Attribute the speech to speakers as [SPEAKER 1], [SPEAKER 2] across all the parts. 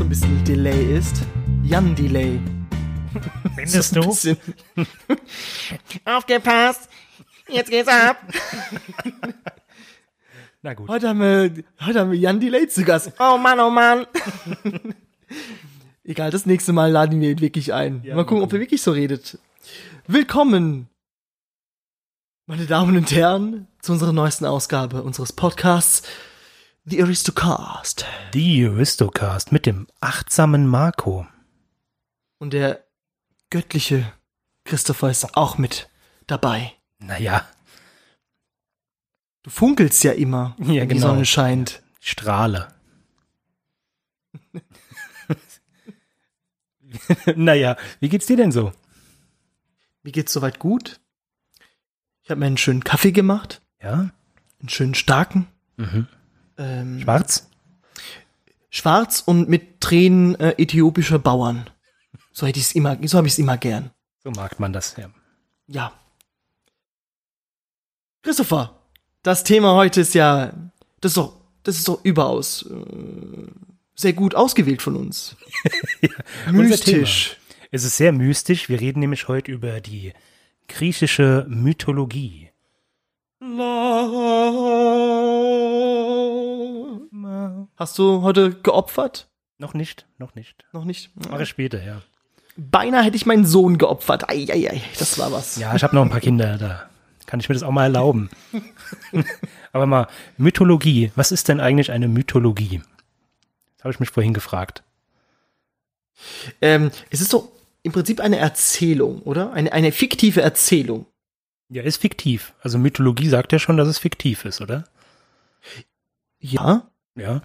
[SPEAKER 1] so ein bisschen Delay ist. Jan Delay.
[SPEAKER 2] Findest
[SPEAKER 1] so
[SPEAKER 2] du?
[SPEAKER 1] Aufgepasst! Jetzt geht's ab!
[SPEAKER 2] Na gut.
[SPEAKER 1] Heute haben wir, heute haben wir Jan Delay zu Gast. Oh Mann, oh Mann! Egal, das nächste Mal laden wir ihn wirklich ein.
[SPEAKER 2] Ja,
[SPEAKER 1] mal gucken, ob er wirklich so redet. Willkommen, meine Damen und Herren, zu unserer neuesten Ausgabe unseres Podcasts, The Aristocast.
[SPEAKER 2] Die Aristocast mit dem achtsamen Marco.
[SPEAKER 1] Und der göttliche Christopher ist auch mit dabei.
[SPEAKER 2] Naja,
[SPEAKER 1] Du funkelst ja immer,
[SPEAKER 2] Ja,
[SPEAKER 1] wenn die
[SPEAKER 2] genau.
[SPEAKER 1] Sonne scheint.
[SPEAKER 2] Strahle. naja, wie geht's dir denn so?
[SPEAKER 1] Mir geht's soweit gut. Ich habe mir einen schönen Kaffee gemacht,
[SPEAKER 2] Ja?
[SPEAKER 1] einen schönen starken,
[SPEAKER 2] Mhm.
[SPEAKER 1] Ähm,
[SPEAKER 2] Schwarz?
[SPEAKER 1] schwarz und mit Tränen äh, äthiopischer Bauern. So hätte ich's immer, so habe ich's immer gern.
[SPEAKER 2] So mag man das, ja.
[SPEAKER 1] Ja. Christopher, das Thema heute ist ja, das ist doch, das ist doch überaus äh, sehr gut ausgewählt von uns.
[SPEAKER 2] Unser
[SPEAKER 1] Mystisch.
[SPEAKER 2] Es ist sehr mystisch. Wir reden nämlich heute über die griechische Mythologie.
[SPEAKER 1] Hast du heute geopfert?
[SPEAKER 2] Noch nicht, noch nicht.
[SPEAKER 1] Noch nicht?
[SPEAKER 2] Mache ich später, ja.
[SPEAKER 1] Beinahe hätte ich meinen Sohn geopfert. Eieiei, das war was.
[SPEAKER 2] Ja, ich habe noch ein paar Kinder, da kann ich mir das auch mal erlauben. Aber mal, Mythologie. Was ist denn eigentlich eine Mythologie? Das habe ich mich vorhin gefragt.
[SPEAKER 1] Ähm, es ist doch im Prinzip eine Erzählung, oder? Eine, eine fiktive Erzählung.
[SPEAKER 2] Ja, ist fiktiv. Also Mythologie sagt ja schon, dass es fiktiv ist, oder?
[SPEAKER 1] Ja?
[SPEAKER 2] Ja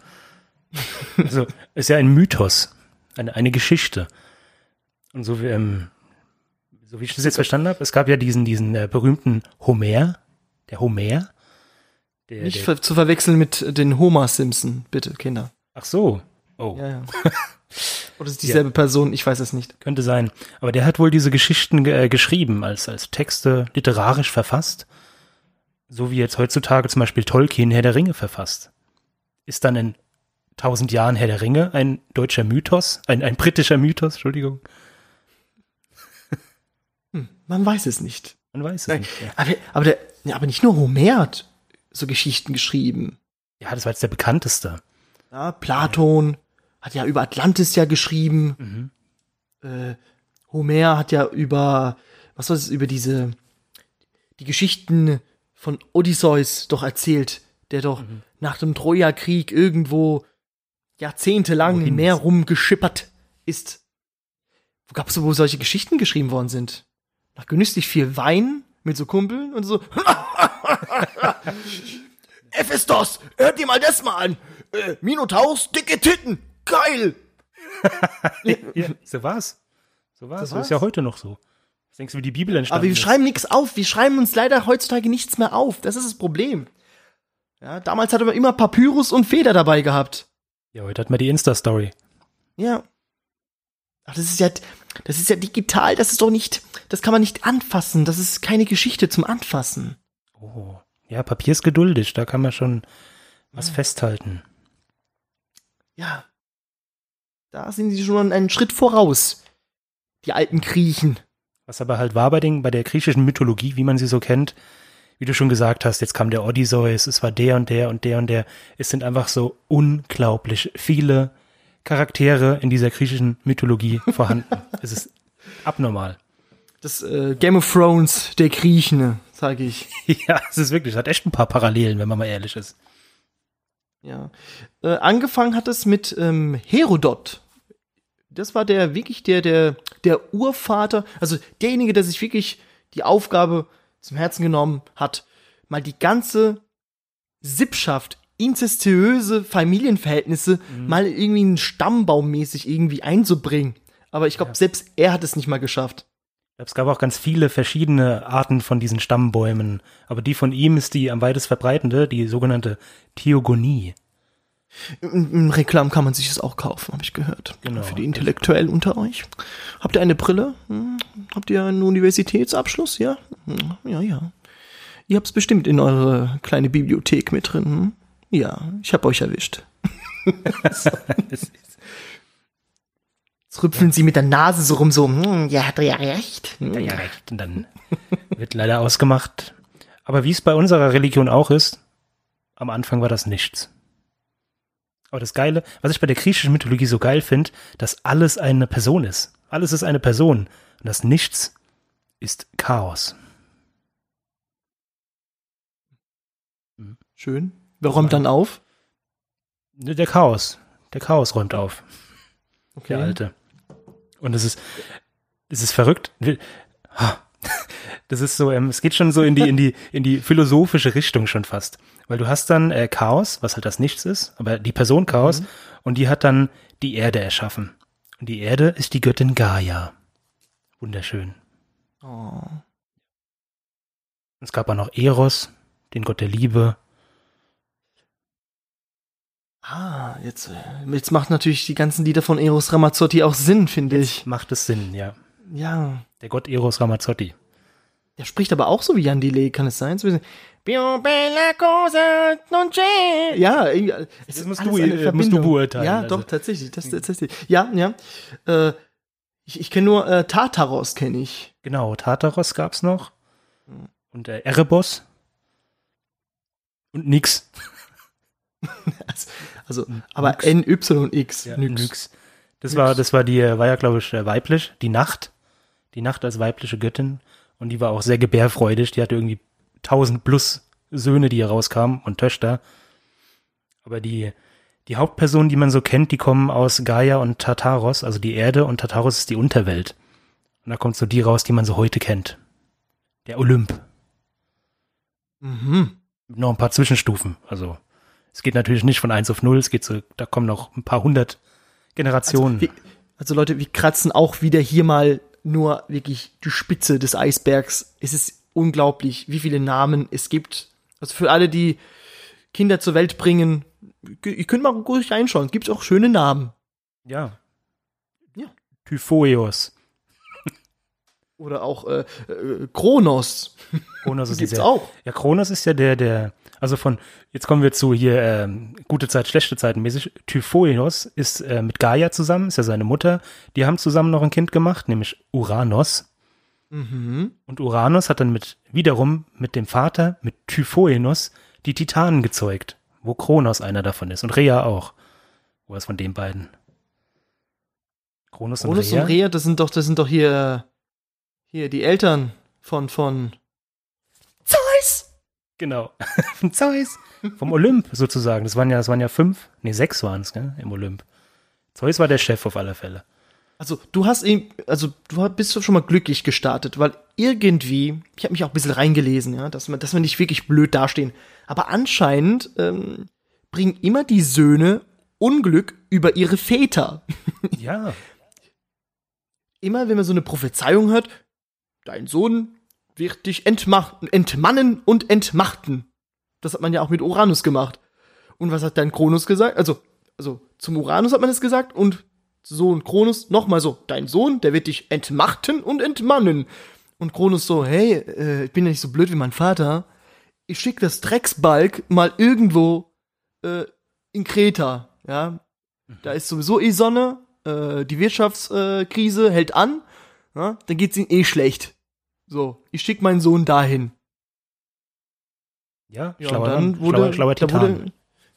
[SPEAKER 2] also ist ja ein Mythos, eine, eine Geschichte. Und so wie, ähm, so wie ich das jetzt verstanden habe, es gab ja diesen, diesen äh, berühmten Homer, der Homer. Der,
[SPEAKER 1] Nicht
[SPEAKER 2] der,
[SPEAKER 1] zu verwechseln mit äh, den Homer Simpson, bitte, Kinder.
[SPEAKER 2] Ach so. Oh.
[SPEAKER 1] Ja, ja. Oder ist dieselbe ja. Person? Ich weiß es nicht.
[SPEAKER 2] Könnte sein. Aber der hat wohl diese Geschichten äh, geschrieben, als, als Texte literarisch verfasst. So wie jetzt heutzutage zum Beispiel Tolkien Herr der Ringe verfasst. Ist dann ein tausend Jahren Herr der Ringe, ein deutscher Mythos, ein, ein britischer Mythos, Entschuldigung.
[SPEAKER 1] Hm, man weiß es nicht.
[SPEAKER 2] Man weiß es
[SPEAKER 1] Nein,
[SPEAKER 2] nicht. Ja.
[SPEAKER 1] Aber, aber, der, ja, aber nicht nur Homer hat so Geschichten geschrieben.
[SPEAKER 2] Ja, das war jetzt der bekannteste.
[SPEAKER 1] Ja, Platon ja. hat ja über Atlantis ja geschrieben.
[SPEAKER 2] Mhm.
[SPEAKER 1] Äh, Homer hat ja über, was war es, über diese, die Geschichten von Odysseus doch erzählt, der doch
[SPEAKER 2] mhm.
[SPEAKER 1] nach dem Troja-Krieg irgendwo jahrzehntelang
[SPEAKER 2] Wohin
[SPEAKER 1] im Meer rumgeschippert ist. Wo gab es wo solche Geschichten geschrieben worden sind? Nach genüsslich viel Wein mit so Kumpeln und so. Ephistos, hört dir mal das mal an. Äh, Minotaurus, dicke Titten, geil.
[SPEAKER 2] Ja, so war's. So war's.
[SPEAKER 1] So
[SPEAKER 2] So
[SPEAKER 1] war's.
[SPEAKER 2] ist ja heute noch so. Was denkst du, wie die Bibel entstanden
[SPEAKER 1] Aber wir
[SPEAKER 2] ist?
[SPEAKER 1] schreiben nichts auf. Wir schreiben uns leider heutzutage nichts mehr auf. Das ist das Problem. Ja, damals hatte man immer Papyrus und Feder dabei gehabt.
[SPEAKER 2] Ja, heute hat man die Insta-Story.
[SPEAKER 1] Ja. Ach, das ist ja, das ist ja digital. Das ist doch nicht, das kann man nicht anfassen. Das ist keine Geschichte zum Anfassen.
[SPEAKER 2] Oh. Ja, Papier ist geduldig, da kann man schon was festhalten.
[SPEAKER 1] Ja. Da sind sie schon einen Schritt voraus. Die alten Griechen.
[SPEAKER 2] Was aber halt war bei, den, bei der griechischen Mythologie, wie man sie so kennt, wie du schon gesagt hast, jetzt kam der Odysseus, es war der und der und der und der. Es sind einfach so unglaublich viele Charaktere in dieser griechischen Mythologie vorhanden. es ist abnormal.
[SPEAKER 1] Das äh, Game of Thrones der Griechen, sage ich.
[SPEAKER 2] ja, es ist wirklich, es hat echt ein paar Parallelen, wenn man mal ehrlich ist.
[SPEAKER 1] Ja. Äh, angefangen hat es mit ähm, Herodot. Das war der wirklich der, der, der Urvater, also derjenige, der sich wirklich die Aufgabe zum Herzen genommen hat, mal die ganze Sippschaft, inzestiöse Familienverhältnisse mal irgendwie einen Stammbaummäßig irgendwie einzubringen. Aber ich glaube, selbst er hat es nicht mal geschafft.
[SPEAKER 2] Ich Es gab auch ganz viele verschiedene Arten von diesen Stammbäumen, aber die von ihm ist die am weitest verbreitende, die sogenannte Theogonie.
[SPEAKER 1] Im, Reklam kann man sich das auch kaufen, habe ich gehört.
[SPEAKER 2] Genau.
[SPEAKER 1] Für die Intellektuellen unter euch. Habt ihr eine Brille? Hm? Habt ihr einen Universitätsabschluss? Ja? Hm, Ja, ja. Ihr habt's bestimmt in eure kleine Bibliothek mit drin. Hm? Ja, ich hab euch erwischt. Jetzt rüpfeln sie mit der Nase so rum, so, hm, ja, hat er ja recht. Hm.
[SPEAKER 2] Ja, ja, recht. Und dann wird leider ausgemacht. Aber wie es bei unserer Religion auch ist, am Anfang war das nichts. Aber das Geile, was ich bei der griechischen Mythologie so geil finde, dass alles eine Person ist. Alles ist eine Person. Und das Nichts ist Chaos.
[SPEAKER 1] Schön. Wer räumt dann auf?
[SPEAKER 2] Der Chaos. Der Chaos räumt auf.
[SPEAKER 1] Okay.
[SPEAKER 2] Der Alte. Und es ist, es ist verrückt. Das ist so, ähm, es geht schon so in die, in die, in die philosophische Richtung schon fast. Weil du hast dann äh, Chaos, was halt das Nichts ist, aber die Person Chaos, und die hat dann die Erde erschaffen. Und die Erde ist die Göttin Gaia. Wunderschön.
[SPEAKER 1] Oh.
[SPEAKER 2] Es gab auch noch Eros, den Gott der Liebe.
[SPEAKER 1] Ah, jetzt, äh, jetzt macht natürlich die ganzen Lieder von Eros Ramazzotti auch Sinn, finde ich.
[SPEAKER 2] Macht es Sinn, ja.
[SPEAKER 1] Ja.
[SPEAKER 2] Der Gott Eros Ramazzotti.
[SPEAKER 1] Der spricht aber auch so wie Jan Delay, kann es sein? So Più bella cosa non c'è. Ja, es ist
[SPEAKER 2] musst
[SPEAKER 1] alles
[SPEAKER 2] du- äh, musst du beurteilen,
[SPEAKER 1] Ja,
[SPEAKER 2] also.
[SPEAKER 1] doch, tatsächlich. Das, tatsächlich. Ja, ja. Äh, ich ich kenne nur äh, Tartaros, kenne ich.
[SPEAKER 2] Genau, Tartaros gab's noch. Und äh, Erebos. Und nix.
[SPEAKER 1] Also, aber NYX.
[SPEAKER 2] Ja,
[SPEAKER 1] Nyx.
[SPEAKER 2] nix. Das war, das war die, äh, war ja, glaube ich, äh, weiblich, die Nacht. Die Nacht als weibliche Göttin. Und die war auch sehr gebärfreudig. Die hatte irgendwie tausend plus Söhne, die hier rauskamen und Töchter. Aber die, die Hauptpersonen, die man so kennt, die kommen aus Gaia und Tartaros, also die Erde und Tartaros ist die Unterwelt. Und da kommt so die raus, die man so heute kennt. Der Olymp.
[SPEAKER 1] Mhm.
[SPEAKER 2] Mit noch ein paar Zwischenstufen. Also, es geht natürlich nicht von 1 auf 0, es geht so, da kommen noch ein paar hundert Generationen.
[SPEAKER 1] Wir, also Leute, wir kratzen auch wieder hier mal nur wirklich die Spitze des Eisbergs. Es ist unglaublich, wie viele Namen es gibt. Also für alle, die Kinder zur Welt bringen, ihr könnt mal ruhig reinschauen. Es gibt auch schöne Namen.
[SPEAKER 2] Ja.
[SPEAKER 1] Ja.
[SPEAKER 2] Typhoeus.
[SPEAKER 1] Oder auch äh, äh, Kronos.
[SPEAKER 2] Kronos ist
[SPEAKER 1] Gibt's
[SPEAKER 2] dieser,
[SPEAKER 1] auch.
[SPEAKER 2] Ja, Kronos ist ja der, der, also von, jetzt kommen wir zu hier, ähm, gute Zeit, schlechte Zeiten mäßig. Typhoeus ist äh, mit Gaia zusammen, ist ja seine Mutter. Die haben zusammen noch ein Kind gemacht, nämlich Uranus.
[SPEAKER 1] Mhm.
[SPEAKER 2] Und Uranus hat dann mit, wiederum mit dem Vater, mit Typhoeus, die Titanen gezeugt, wo Kronos einer davon ist und Rhea auch. Wo ist von den beiden? Kronos,
[SPEAKER 1] Kronos
[SPEAKER 2] und
[SPEAKER 1] und
[SPEAKER 2] Rhea?
[SPEAKER 1] Rhea, das sind doch, das sind doch hier, hier die Eltern von, von.
[SPEAKER 2] Genau. Von Zeus. Vom Olymp sozusagen. Das waren ja, das waren ja fünf, nee, sechs waren es, gell, im Olymp. Zeus war der Chef auf alle Fälle.
[SPEAKER 1] Also du hast ihn, also du bist schon mal glücklich gestartet, weil irgendwie, ich habe mich auch ein bisschen reingelesen, ja, dass man, dass wir nicht wirklich blöd dastehen. Aber anscheinend ähm, bringen immer die Söhne Unglück über ihre Väter.
[SPEAKER 2] Ja.
[SPEAKER 1] Immer wenn man so eine Prophezeiung hört, dein Sohn wird dich entmachten, entmannen und entmachten. Das hat man ja auch mit Uranus gemacht. Und was hat dann Kronos gesagt? Also, also zum Uranus hat man das gesagt und Sohn Kronos nochmal so, dein Sohn, der wird dich entmachten und entmannen. Und Kronos so, hey, äh, ich bin ja nicht so blöd wie mein Vater. Ich schick das Drecksbalg mal irgendwo äh, in Kreta, ja. Da ist sowieso eh Sonne, äh, die Wirtschaftskrise äh, hält an, ja? dann geht's ihm eh schlecht. So, ich schick meinen Sohn dahin.
[SPEAKER 2] Ja,
[SPEAKER 1] Ja,
[SPEAKER 2] schlauer,
[SPEAKER 1] und dann wurde,
[SPEAKER 2] schlauer, schlauer
[SPEAKER 1] da wurde,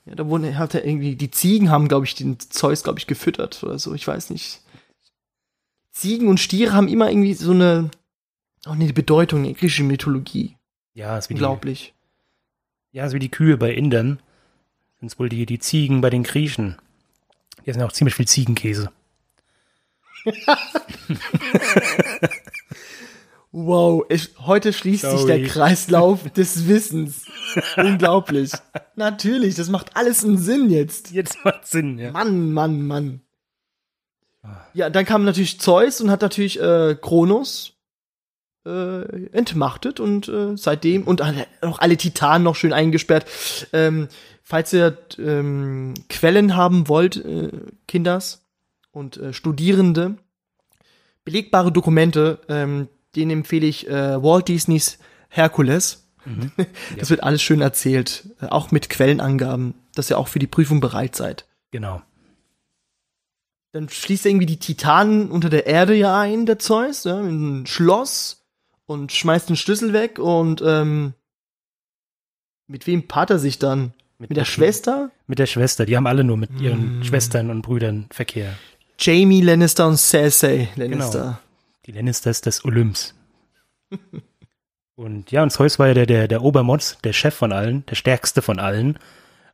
[SPEAKER 1] ja, da wurde, hat er irgendwie, die Ziegen haben, glaube ich, den Zeus, glaube ich, gefüttert oder so, ich weiß nicht. Ziegen und Stiere haben immer irgendwie so eine, auch eine Bedeutung in der griechischen Mythologie.
[SPEAKER 2] ja, ist wie die,
[SPEAKER 1] Unglaublich.
[SPEAKER 2] ja, ist wie die Kühe bei Indern. Sind wohl die, die Ziegen bei den Griechen. Die essen ja auch ziemlich viel Ziegenkäse.
[SPEAKER 1] Wow, es, heute schließt sich
[SPEAKER 2] Sorry.
[SPEAKER 1] der Kreislauf des Wissens. Unglaublich. Natürlich, das macht alles einen Sinn jetzt.
[SPEAKER 2] Jetzt macht Sinn, ja.
[SPEAKER 1] Mann, Mann, Mann. Ja, dann kam natürlich Zeus und hat natürlich äh, Kronos äh, entmachtet und äh, seitdem und auch alle Titanen noch schön eingesperrt. Ähm, falls ihr ähm, Quellen haben wollt, äh, Kinders und äh, Studierende, belegbare Dokumente, ähm, denen empfehle ich äh, Walt Disneys Herkules. Das wird alles schön erzählt, äh, auch mit Quellenangaben, dass ihr auch für die Prüfung bereit seid.
[SPEAKER 2] Genau.
[SPEAKER 1] dann schließt er irgendwie die Titanen unter der Erde ja ein, der Zeus, ja, in ein Schloss und schmeißt den Schlüssel weg und ähm, mit wem paart er sich dann? Mit, der Schwester?
[SPEAKER 2] Mit der Schwester. Die haben alle nur mit ihren Schwestern und Brüdern Verkehr.
[SPEAKER 1] Jamie Lannister und Cersei Lannister.
[SPEAKER 2] Genau. Die Lannisters des Olymps. und ja, und Zeus war ja der, der, der Obermods, der Chef von allen, der stärkste von allen.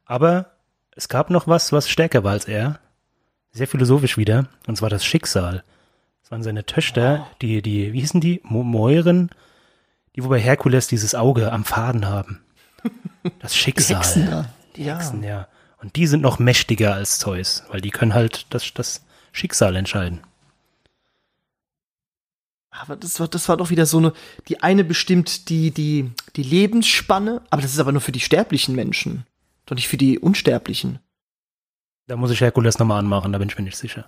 [SPEAKER 2] Aber es gab noch was, was stärker war als er. Sehr philosophisch wieder. Und zwar das Schicksal. Das waren seine Töchter, die, die, wie hießen die? Mo Moiren, die wobei Herkules dieses Auge am Faden haben. Das Schicksal.
[SPEAKER 1] Die Hexen da.
[SPEAKER 2] Die Hexen, ja. Und die sind noch mächtiger als Zeus, weil die können halt das, das Schicksal entscheiden.
[SPEAKER 1] Aber das war, das war doch wieder so eine, die eine bestimmt die, die, die Lebensspanne, aber das ist aber nur für die sterblichen Menschen. Doch nicht für die Unsterblichen.
[SPEAKER 2] Da muss ich Herkules nochmal anmachen, da bin ich mir nicht sicher.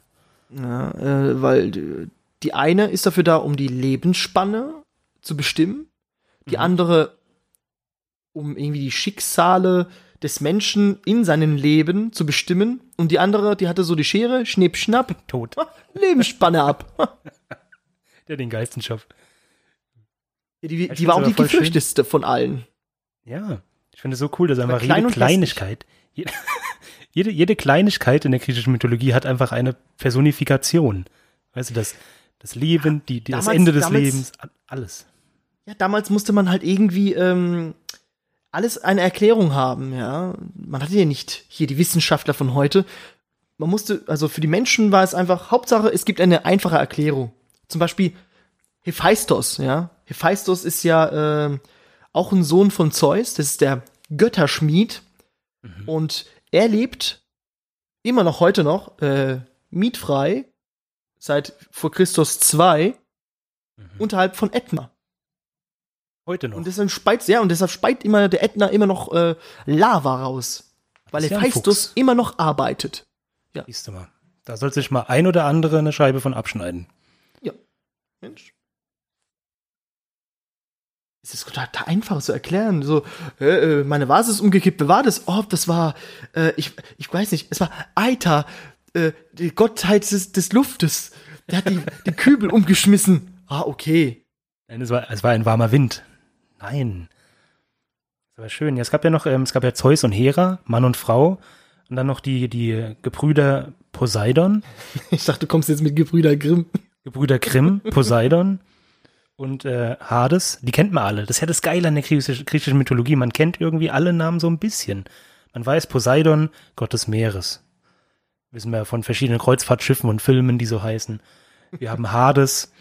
[SPEAKER 1] Ja, äh, weil die- eine ist dafür da, um die Lebensspanne zu bestimmen. Die
[SPEAKER 2] Mhm.
[SPEAKER 1] andere, um irgendwie die Schicksale des Menschen in seinem Leben zu bestimmen. Und die andere, die hatte so die Schere, schnipp, schnapp,
[SPEAKER 2] Tot.
[SPEAKER 1] Lebensspanne ab.
[SPEAKER 2] Der den geilsten Job.
[SPEAKER 1] Ja, die, die war auch die gefürchtetste von allen.
[SPEAKER 2] Ja, ich finde es so cool, dass einfach
[SPEAKER 1] klein
[SPEAKER 2] jede Kleinigkeit, jede, jede, jede Kleinigkeit in der griechischen Mythologie hat einfach eine Personifikation. Weißt du, das, das Leben, die, die, das
[SPEAKER 1] damals-
[SPEAKER 2] Ende des
[SPEAKER 1] damals-
[SPEAKER 2] Lebens, alles.
[SPEAKER 1] Ja, damals musste man halt irgendwie ähm, alles eine Erklärung haben, ja. Man hatte ja nicht hier die Wissenschaftler von heute. Man musste, also für die Menschen war es einfach, Hauptsache, es gibt eine einfache Erklärung. Zum Beispiel Hephaistos, ja. Hephaistos ist ja ähm, auch ein Sohn von Zeus, das ist der Götterschmied. Und er lebt immer noch heute noch äh, mietfrei seit vor Christus 2 unterhalb von Ätna.
[SPEAKER 2] Heute noch.
[SPEAKER 1] Und deshalb speit, ja, und deshalb speit immer der Ätna immer noch äh, Lava raus. Weil
[SPEAKER 2] ja
[SPEAKER 1] Hephaistos
[SPEAKER 2] Fuchs.
[SPEAKER 1] immer noch arbeitet.
[SPEAKER 2] Siehst du mal. Da soll sich mal ein oder andere eine Scheibe von abschneiden.
[SPEAKER 1] Mensch. Es ist total einfach zu erklären. So, äh, meine Vase ist umgekippt. Wer war das? Oh, das war, äh, ich, ich weiß nicht, es war Aita, äh, die Gottheit des, des Luftes. Der hat die, die Kübel umgeschmissen. Ah, okay.
[SPEAKER 2] Nein, es war, es war ein warmer Wind. Nein. Das war schön. Ja, es gab ja noch, ähm, es gab ja Zeus und Hera, Mann und Frau. Und dann noch die, die Gebrüder Poseidon,
[SPEAKER 1] Ich dachte, du kommst jetzt mit Gebrüder Grimm.
[SPEAKER 2] Gebrüder Grimm, Poseidon und äh, Hades. Die kennt man alle. Das ist ja das Geile an der griechischen, griechischen Mythologie. Man kennt irgendwie alle Namen so ein bisschen. Man weiß Poseidon, Gott des Meeres. Wissen wir von verschiedenen Kreuzfahrtschiffen und Filmen, die so heißen. Wir haben Hades,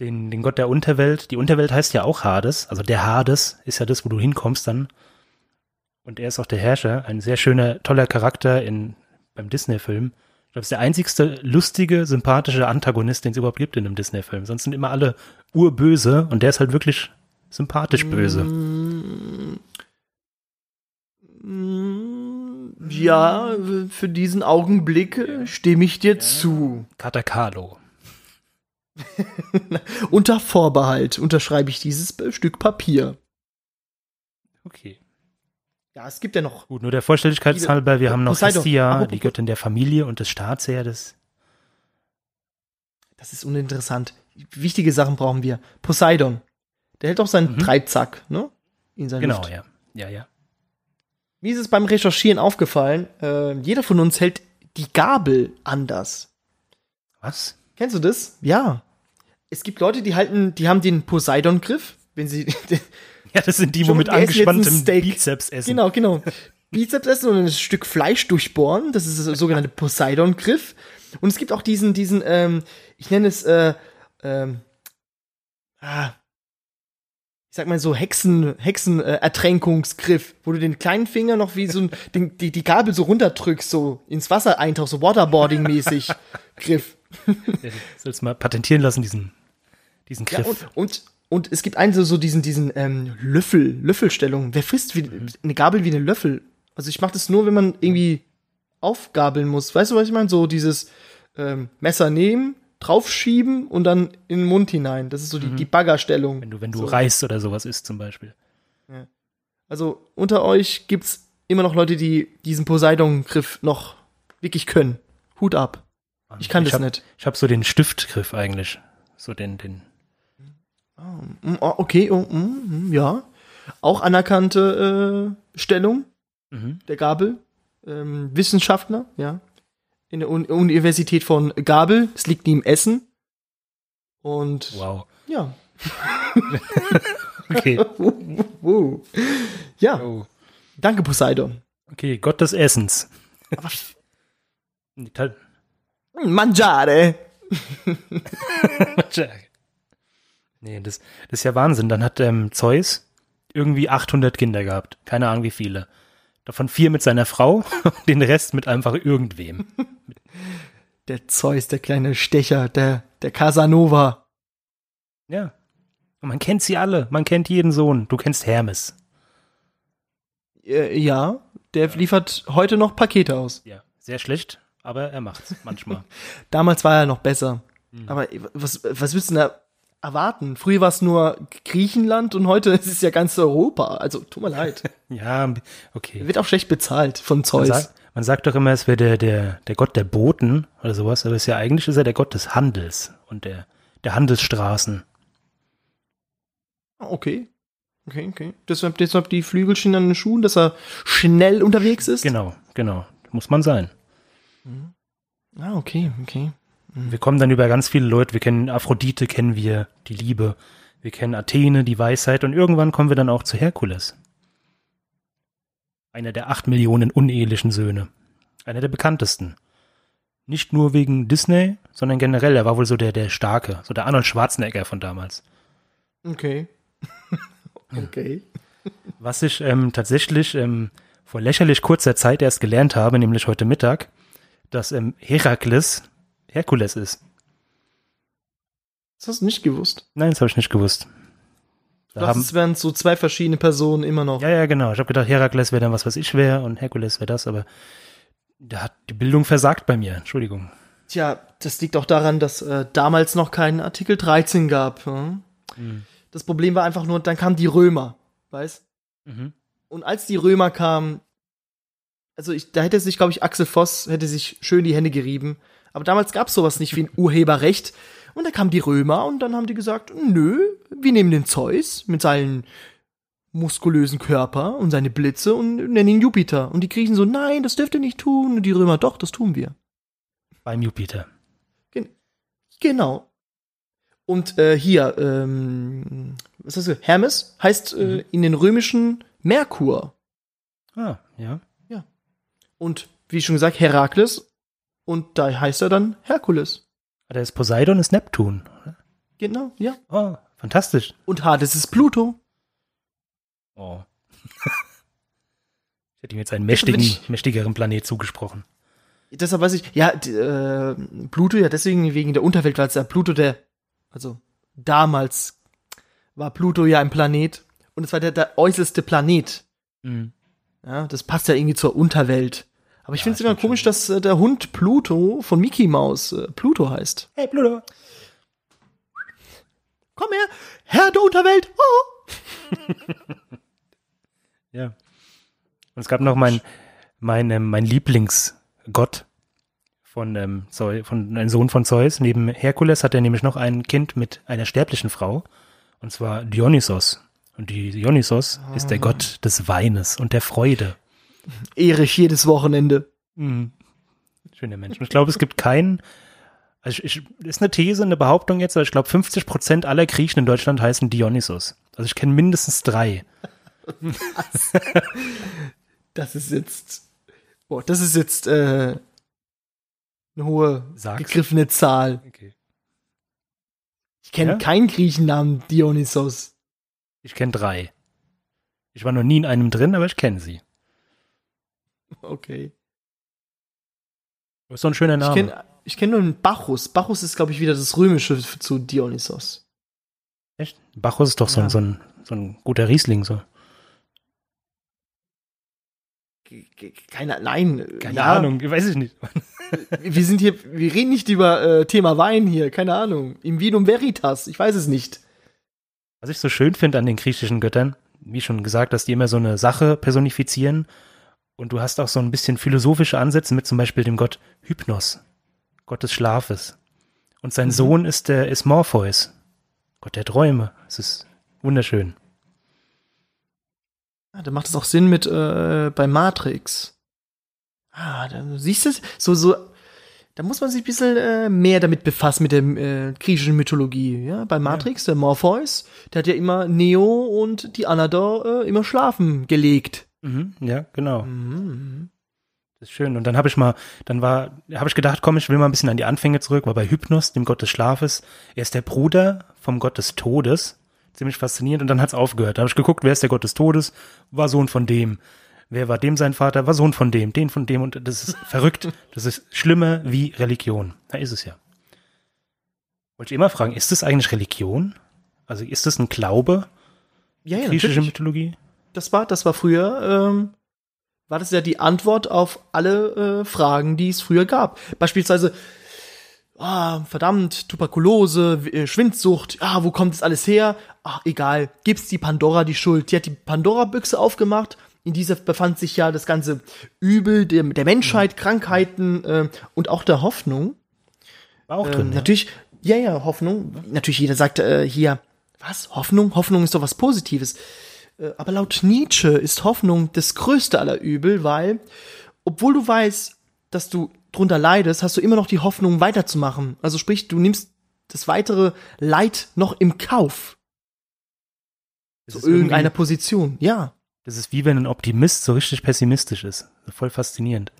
[SPEAKER 2] den, den Gott der Unterwelt. Die Unterwelt heißt ja auch Hades. Also der Hades ist ja das, wo du hinkommst dann. Und er ist auch der Herrscher. Ein sehr schöner, toller Charakter in, beim Disney-Film. Ich glaube, es ist der einzigste lustige, sympathische Antagonist, den es überhaupt gibt in einem Disney-Film. Sonst sind immer alle urböse und der ist halt wirklich sympathisch böse.
[SPEAKER 1] Mm, Ja, für diesen Augenblick äh, stimme ich dir zu.
[SPEAKER 2] Katakalo.
[SPEAKER 1] Unter Vorbehalt unterschreibe ich dieses Stück Papier.
[SPEAKER 2] Okay.
[SPEAKER 1] Ja, es gibt ja noch.
[SPEAKER 2] Gut, nur der Vollständigkeit halber, wir haben noch
[SPEAKER 1] Poseidon.
[SPEAKER 2] Hestia, die Göttin der Familie und des Staatsherdes.
[SPEAKER 1] Das ist uninteressant. Wichtige Sachen brauchen wir. Poseidon. Der hält auch seinen
[SPEAKER 2] Mhm.
[SPEAKER 1] Dreizack, ne? In seiner
[SPEAKER 2] Genau,
[SPEAKER 1] Luft.
[SPEAKER 2] ja. Ja, ja.
[SPEAKER 1] Mir ist es beim Recherchieren aufgefallen, äh, jeder von uns hält die Gabel anders.
[SPEAKER 2] Was?
[SPEAKER 1] Kennst du das? Ja. Es gibt Leute, die halten, die haben den Poseidon-Griff, wenn sie
[SPEAKER 2] Ja, das sind die, wo mit angespanntem. Bizeps essen.
[SPEAKER 1] Genau, genau. Bizeps essen und ein Stück Fleisch durchbohren. Das ist der sogenannte Poseidon-Griff. Und es gibt auch diesen, diesen, ähm, ich nenne es, äh, ähm, ah, ich sag mal so Hexen, Hexen, äh, wo du den kleinen Finger noch wie so ein, den, die, die Gabel so runterdrückst, so ins Wasser eintauchst, so Waterboarding-mäßig Griff.
[SPEAKER 2] Ja, Sollst mal patentieren lassen, diesen, diesen
[SPEAKER 1] Ja,
[SPEAKER 2] Griff.
[SPEAKER 1] und, und, und es gibt einen so, so diesen, diesen ähm, Löffel, Löffelstellung. Wer frisst wie, eine Gabel wie eine Löffel? Also ich mache das nur, wenn man irgendwie aufgabeln muss. Weißt du, was ich meine? So dieses ähm, Messer nehmen, draufschieben und dann in den Mund hinein. Das ist so die, die Baggerstellung.
[SPEAKER 2] wenn du, wenn du
[SPEAKER 1] so.
[SPEAKER 2] Reis oder sowas isst zum Beispiel.
[SPEAKER 1] Also unter euch gibt's immer noch Leute, die diesen Poseidon-Griff noch wirklich können. Hut ab. Ich kann das
[SPEAKER 2] hab,
[SPEAKER 1] nicht.
[SPEAKER 2] Ich habe so den Stiftgriff eigentlich. So den, den.
[SPEAKER 1] Mm, oh, Okay, oh, mm, mm, ja. Auch anerkannte äh, Stellung
[SPEAKER 2] Mhm.
[SPEAKER 1] der Gabel. Ähm, Wissenschaftler, ja. In der Un Universität von Gabel. Es liegt neben Essen. Und
[SPEAKER 2] Wow.
[SPEAKER 1] ja.
[SPEAKER 2] Okay.
[SPEAKER 1] Ja,
[SPEAKER 2] Oh.
[SPEAKER 1] danke Poseidon.
[SPEAKER 2] Okay, Gott des Essens. Ta-
[SPEAKER 1] Mangiare.
[SPEAKER 2] nee, das, das ist ja Wahnsinn. Dann hat ähm, Zeus irgendwie 800 Kinder gehabt. Keine Ahnung wie viele. Davon vier mit seiner Frau, den Rest mit einfach irgendwem.
[SPEAKER 1] Der Zeus, der kleine Stecher, der, der Casanova.
[SPEAKER 2] Ja. Und man kennt sie alle. Man kennt jeden Sohn. Du kennst Hermes.
[SPEAKER 1] Äh, ja, der liefert heute noch Pakete aus.
[SPEAKER 2] Ja. Sehr schlecht, aber er macht's manchmal.
[SPEAKER 1] Damals war er noch besser. Aber was, was willst du denn da erwarten? Früher war es nur Griechenland und heute ist es ja ganz Europa. Also, tut mir leid.
[SPEAKER 2] ja, okay.
[SPEAKER 1] wird auch schlecht bezahlt von
[SPEAKER 2] Man
[SPEAKER 1] Zeus.
[SPEAKER 2] sagt, man sagt doch immer, es wäre der, der, der Gott der Boten oder sowas, aber es ist ja eigentlich ist er der Gott des Handels und der, der Handelsstraßen.
[SPEAKER 1] Ah, Okay. Okay, okay. Deshalb, deshalb die Flügelchen an den Schuhen, dass er schnell unterwegs ist?
[SPEAKER 2] Genau, genau. Muss man sein.
[SPEAKER 1] Ah, okay, okay.
[SPEAKER 2] Wir kommen dann über ganz viele Leute. Wir kennen Aphrodite, kennen wir die Liebe. Wir kennen Athene, die Weisheit. Und irgendwann kommen wir dann auch zu Herkules. Einer der acht Millionen unehelichen Söhne. Einer der bekanntesten. Nicht nur wegen Disney, sondern generell. Er war wohl so der, der Starke. So der Arnold Schwarzenegger von damals.
[SPEAKER 1] Okay. okay.
[SPEAKER 2] Was ich ähm, tatsächlich ähm, vor lächerlich kurzer Zeit erst gelernt habe, nämlich heute Mittag, dass ähm, Herakles Herkules ist.
[SPEAKER 1] Das hast du nicht gewusst.
[SPEAKER 2] Nein, das habe ich nicht gewusst.
[SPEAKER 1] Du
[SPEAKER 2] Da haben,
[SPEAKER 1] es wären so zwei verschiedene Personen immer noch.
[SPEAKER 2] ja, ja, genau. Ich habe gedacht, Herakles wäre dann was, was ich wäre und Herkules wäre das, aber da hat die Bildung versagt bei mir. Entschuldigung.
[SPEAKER 1] Tja, das liegt auch daran, dass äh, damals noch keinen Artikel 13 gab. Hm? Das Problem war einfach nur, dann kamen die Römer, weißt?
[SPEAKER 2] Mhm.
[SPEAKER 1] Und als die Römer kamen, also ich, da hätte sich, glaube ich, Axel Voss hätte sich schön die Hände gerieben. Aber damals gab es sowas nicht wie ein Urheberrecht. Und da kamen die Römer und dann haben die gesagt, nö, wir nehmen den Zeus mit seinem muskulösen Körper und seine Blitze und nennen ihn Jupiter. Und die Griechen so, nein, das dürft ihr nicht tun. Und die Römer, doch, das tun wir.
[SPEAKER 2] Beim Jupiter.
[SPEAKER 1] Genau. Und äh, hier, ähm, was heißt das? Hermes heißt äh, in den römischen Merkur.
[SPEAKER 2] Ah, ja.
[SPEAKER 1] Und wie schon gesagt, Herakles. Und da heißt er dann Herkules.
[SPEAKER 2] Ah, Der ist Poseidon, ist Neptun.
[SPEAKER 1] Genau, ja.
[SPEAKER 2] Oh, fantastisch.
[SPEAKER 1] Und Hades ist Pluto.
[SPEAKER 2] Oh. ich hätte ihm jetzt einen mächtigen,
[SPEAKER 1] ich-
[SPEAKER 2] mächtigeren Planet zugesprochen.
[SPEAKER 1] Deshalb weiß ich, ja, äh, Pluto ja deswegen wegen der Unterwelt, weil es ja Pluto der, also damals war Pluto ja ein Planet und es war der, der äußerste Planet.
[SPEAKER 2] Mhm.
[SPEAKER 1] Ja, das passt ja irgendwie zur Unterwelt. Aber ich
[SPEAKER 2] Ja,
[SPEAKER 1] finde es immer komisch, dass äh, der Hund Pluto von Mickey Mouse äh, Pluto heißt.
[SPEAKER 2] Hey, Pluto.
[SPEAKER 1] Komm her, Herr der Unterwelt. Oh.
[SPEAKER 2] Ja. Und es gab noch mein, mein, ähm, mein Lieblingsgott von, ähm, Zeus, von einem Sohn von Zeus. Neben Herkules hat er nämlich noch ein Kind mit einer sterblichen Frau. Und zwar Dionysos. Und Dionysos ist der Gott des Weines und der Freude.
[SPEAKER 1] Ehre ich jedes Wochenende.
[SPEAKER 2] Mhm. Schöner Mensch. Und ich glaube, es gibt keinen, also ich, ich, ist eine These, eine Behauptung jetzt, aber ich glaube, 50 Prozent aller Griechen in Deutschland heißen Dionysos. Also ich kenne mindestens drei.
[SPEAKER 1] Das ist jetzt, boah, das ist jetzt äh, eine hohe
[SPEAKER 2] Sag's.
[SPEAKER 1] gegriffene Zahl.
[SPEAKER 2] Okay.
[SPEAKER 1] Ich kenne
[SPEAKER 2] Ja?
[SPEAKER 1] keinen Griechennamen Dionysos.
[SPEAKER 2] Ich kenne drei. Ich war noch nie in einem drin, aber ich kenne sie.
[SPEAKER 1] Okay.
[SPEAKER 2] So ein schöner
[SPEAKER 1] Ich
[SPEAKER 2] Name.
[SPEAKER 1] kenne ich kenn nur einen Bacchus. Bacchus ist, glaube ich, wieder das Römische zu Dionysos.
[SPEAKER 2] Echt? Bacchus ist doch so,
[SPEAKER 1] Ja.
[SPEAKER 2] ein, so, ein, so ein guter Riesling. So.
[SPEAKER 1] Keine, nein.
[SPEAKER 2] Keine
[SPEAKER 1] ja,
[SPEAKER 2] Ahnung, weiß ich nicht.
[SPEAKER 1] Wir sind hier, wir reden nicht über äh, Thema Wein hier, keine Ahnung. Im Vinum Veritas, ich weiß es nicht.
[SPEAKER 2] Was ich so schön finde an den griechischen Göttern, wie schon gesagt, dass die immer so eine Sache personifizieren. Und du hast auch so ein bisschen philosophische Ansätze mit zum Beispiel dem Gott Hypnos. Gott des Schlafes. Und sein Sohn ist der ist Morpheus, Gott der Träume. Es ist wunderschön.
[SPEAKER 1] Ja, da macht es auch Sinn mit äh, bei Matrix. Ah, da siehst du, so, so, da muss man sich ein bisschen äh, mehr damit befassen, mit der äh, griechischen Mythologie. Ja, bei Matrix, der Morpheus, der hat ja immer Neo und die Anador äh, immer schlafen gelegt.
[SPEAKER 2] Mhm, ja, genau.
[SPEAKER 1] Mhm.
[SPEAKER 2] Das ist schön. Und dann habe ich mal, dann war, habe ich gedacht, komm, ich will mal ein bisschen an die Anfänge zurück, war bei Hypnos, dem Gott des Schlafes. Er ist der Bruder vom Gott des Todes. Ziemlich faszinierend. Und dann hat's aufgehört. Da habe ich geguckt, wer ist der Gott des Todes? War Sohn von dem. Wer war dem sein Vater? War Sohn von dem, den von dem. Und das ist verrückt. Das ist schlimmer wie Religion. Da ist es ja. Wollte ich immer fragen, ist das eigentlich Religion? Also ist das ein Glaube?
[SPEAKER 1] Ja, ja,
[SPEAKER 2] Griechische
[SPEAKER 1] natürlich.
[SPEAKER 2] Mythologie?
[SPEAKER 1] Das war, das war früher, ähm, war das ja die Antwort auf alle äh, Fragen, die es früher gab. Beispielsweise, ah, verdammt, Tuberkulose, äh, Schwindsucht, ah, wo kommt das alles her? Ach, egal, gibt's die Pandora die Schuld. Die hat die Pandora-Büchse aufgemacht. In dieser befand sich ja das ganze Übel der, der Menschheit, Krankheiten äh, und auch der Hoffnung.
[SPEAKER 2] War auch
[SPEAKER 1] Ähm,
[SPEAKER 2] drin. ja.
[SPEAKER 1] Natürlich, ja, ja, Hoffnung. Natürlich, jeder sagt äh, hier, was? Hoffnung? Hoffnung ist doch was Positives. Äh, aber laut Nietzsche ist Hoffnung das größte aller Übel, weil, obwohl du weißt, dass du drunter leidest, hast du immer noch die Hoffnung weiterzumachen. Also sprich, du nimmst das weitere Leid noch im Kauf.
[SPEAKER 2] Das irgendwie-
[SPEAKER 1] irgendeiner Position. Ja.
[SPEAKER 2] Das ist wie wenn ein Optimist so richtig pessimistisch ist. Voll faszinierend.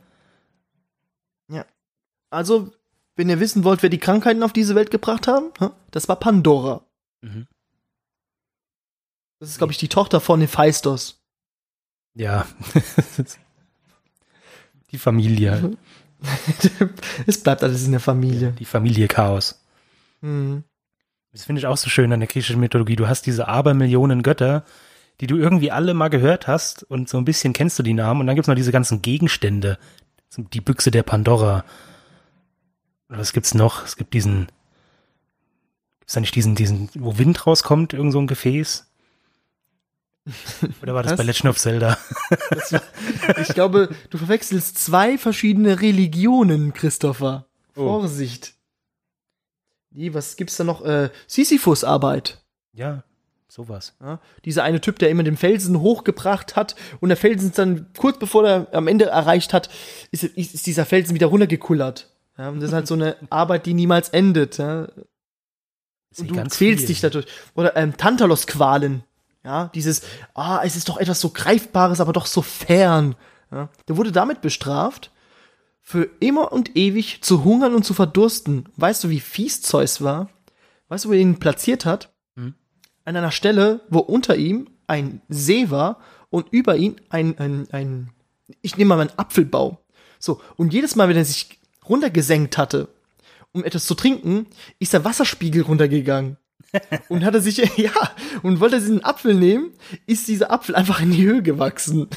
[SPEAKER 1] Also, wenn ihr wissen wollt, wer die Krankheiten auf diese Welt gebracht haben, das war Pandora.
[SPEAKER 2] Mhm.
[SPEAKER 1] Das ist, glaube ich, die Tochter von Hephaistos.
[SPEAKER 2] Ja. die Familie.
[SPEAKER 1] es bleibt alles in der Familie.
[SPEAKER 2] Die Familie Chaos.
[SPEAKER 1] Hm.
[SPEAKER 2] Das finde ich auch so schön an der griechischen Mythologie. Du hast diese Abermillionen Götter, die du irgendwie alle mal gehört hast und so ein bisschen kennst du die Namen und dann gibt's noch diese ganzen Gegenstände. Die Büchse der Pandora. Oder was gibt's noch? Es gibt diesen, gibt's da nicht diesen, diesen, wo Wind rauskommt, irgend so ein Gefäß? Oder war das
[SPEAKER 1] Was?
[SPEAKER 2] bei Legend of Zelda?
[SPEAKER 1] Ich glaube, du verwechselst zwei verschiedene Religionen, Christopher.
[SPEAKER 2] Oh.
[SPEAKER 1] Vorsicht. Die, was gibt's da noch? Äh, Sisyphus-Arbeit.
[SPEAKER 2] Ja, sowas.
[SPEAKER 1] Ja? Dieser eine Typ, der immer den Felsen hochgebracht hat und der Felsen ist dann kurz bevor er am Ende erreicht hat, ist, ist, dieser Felsen wieder runtergekullert. Ja? Und das ist halt so eine Arbeit, die niemals endet. Ja? Und du quälst
[SPEAKER 2] viel.
[SPEAKER 1] dich dadurch. Oder ähm, Tantalos-Qualen. Ja, dieses, ah, es ist doch etwas so Greifbares, aber doch so fern. Ja, der wurde damit bestraft, für immer und ewig zu hungern und zu verdursten. Weißt du, wie fies Zeus war? Weißt du, wo er ihn platziert hat?
[SPEAKER 2] Hm.
[SPEAKER 1] An einer Stelle, wo unter ihm ein See war und über ihn ein, ein, ein ich nehme mal einen Apfelbaum. So, und jedes Mal, wenn er sich runtergesenkt hatte, um etwas zu trinken, ist der Wasserspiegel runtergegangen. Und hat er sich, ja, und wollte er diesen Apfel nehmen, ist dieser Apfel einfach in die Höhe gewachsen.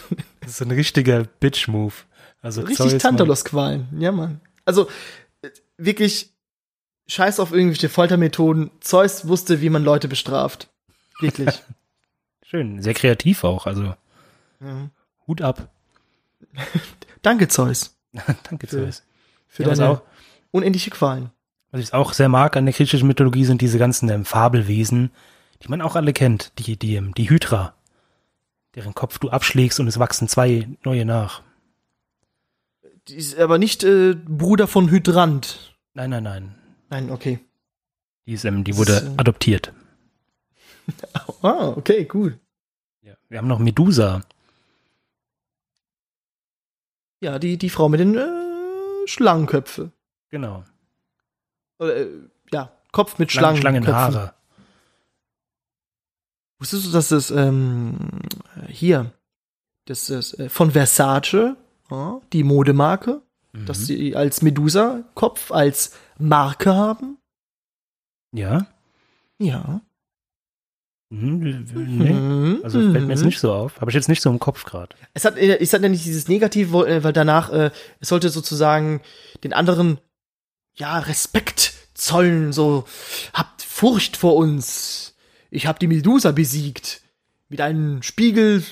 [SPEAKER 2] Das ist ein richtiger Bitch-Move. Also
[SPEAKER 1] Richtig. Tantalos-Qualen. Ja, Mann. Also, äh, wirklich, scheiß auf irgendwelche Foltermethoden. Zeus wusste, wie man Leute bestraft. Wirklich.
[SPEAKER 2] Schön, sehr kreativ auch. Also
[SPEAKER 1] ja.
[SPEAKER 2] Hut ab.
[SPEAKER 1] Danke, Zeus,
[SPEAKER 2] Danke,
[SPEAKER 1] Für-
[SPEAKER 2] Zeus.
[SPEAKER 1] für
[SPEAKER 2] Ja,
[SPEAKER 1] deine
[SPEAKER 2] auch,
[SPEAKER 1] unendliche Qualen.
[SPEAKER 2] Was ich auch sehr mag an der griechischen Mythologie sind diese ganzen ähm, Fabelwesen, die man auch alle kennt. Die, die, ähm, die Hydra, deren Kopf du abschlägst und es wachsen zwei neue nach.
[SPEAKER 1] Die ist aber nicht äh, Bruder von Hydrant.
[SPEAKER 2] Nein, nein, nein.
[SPEAKER 1] Nein, okay.
[SPEAKER 2] Die, ist, ähm, die wurde
[SPEAKER 1] ist, äh,
[SPEAKER 2] adoptiert.
[SPEAKER 1] Ah, okay, cool.
[SPEAKER 2] Ja. Wir haben noch Medusa.
[SPEAKER 1] Ja, die, die Frau mit den äh, Schlangenköpfe.
[SPEAKER 2] Genau.
[SPEAKER 1] Oder, äh, ja, Kopf mit
[SPEAKER 2] Schlangen,
[SPEAKER 1] Schlangen.
[SPEAKER 2] Schlangenhaare.
[SPEAKER 1] Wusstest du, dass das ähm, hier, das ist äh, von Versace, ja, die Modemarke,
[SPEAKER 2] Mhm.
[SPEAKER 1] dass sie als Medusa-Kopf als Marke haben?
[SPEAKER 2] ja.
[SPEAKER 1] Ja.
[SPEAKER 2] Mhm. Nee.
[SPEAKER 1] Mhm.
[SPEAKER 2] Also fällt mir jetzt nicht so auf. Habe ich jetzt nicht so im Kopf gerade.
[SPEAKER 1] Es hat, äh, es hat ja nicht dieses Negative, äh, weil danach, äh, es sollte sozusagen den anderen, ja, Respekt zollen, so, habt Furcht vor uns. Ich hab die Medusa besiegt. Mit einem Spiegel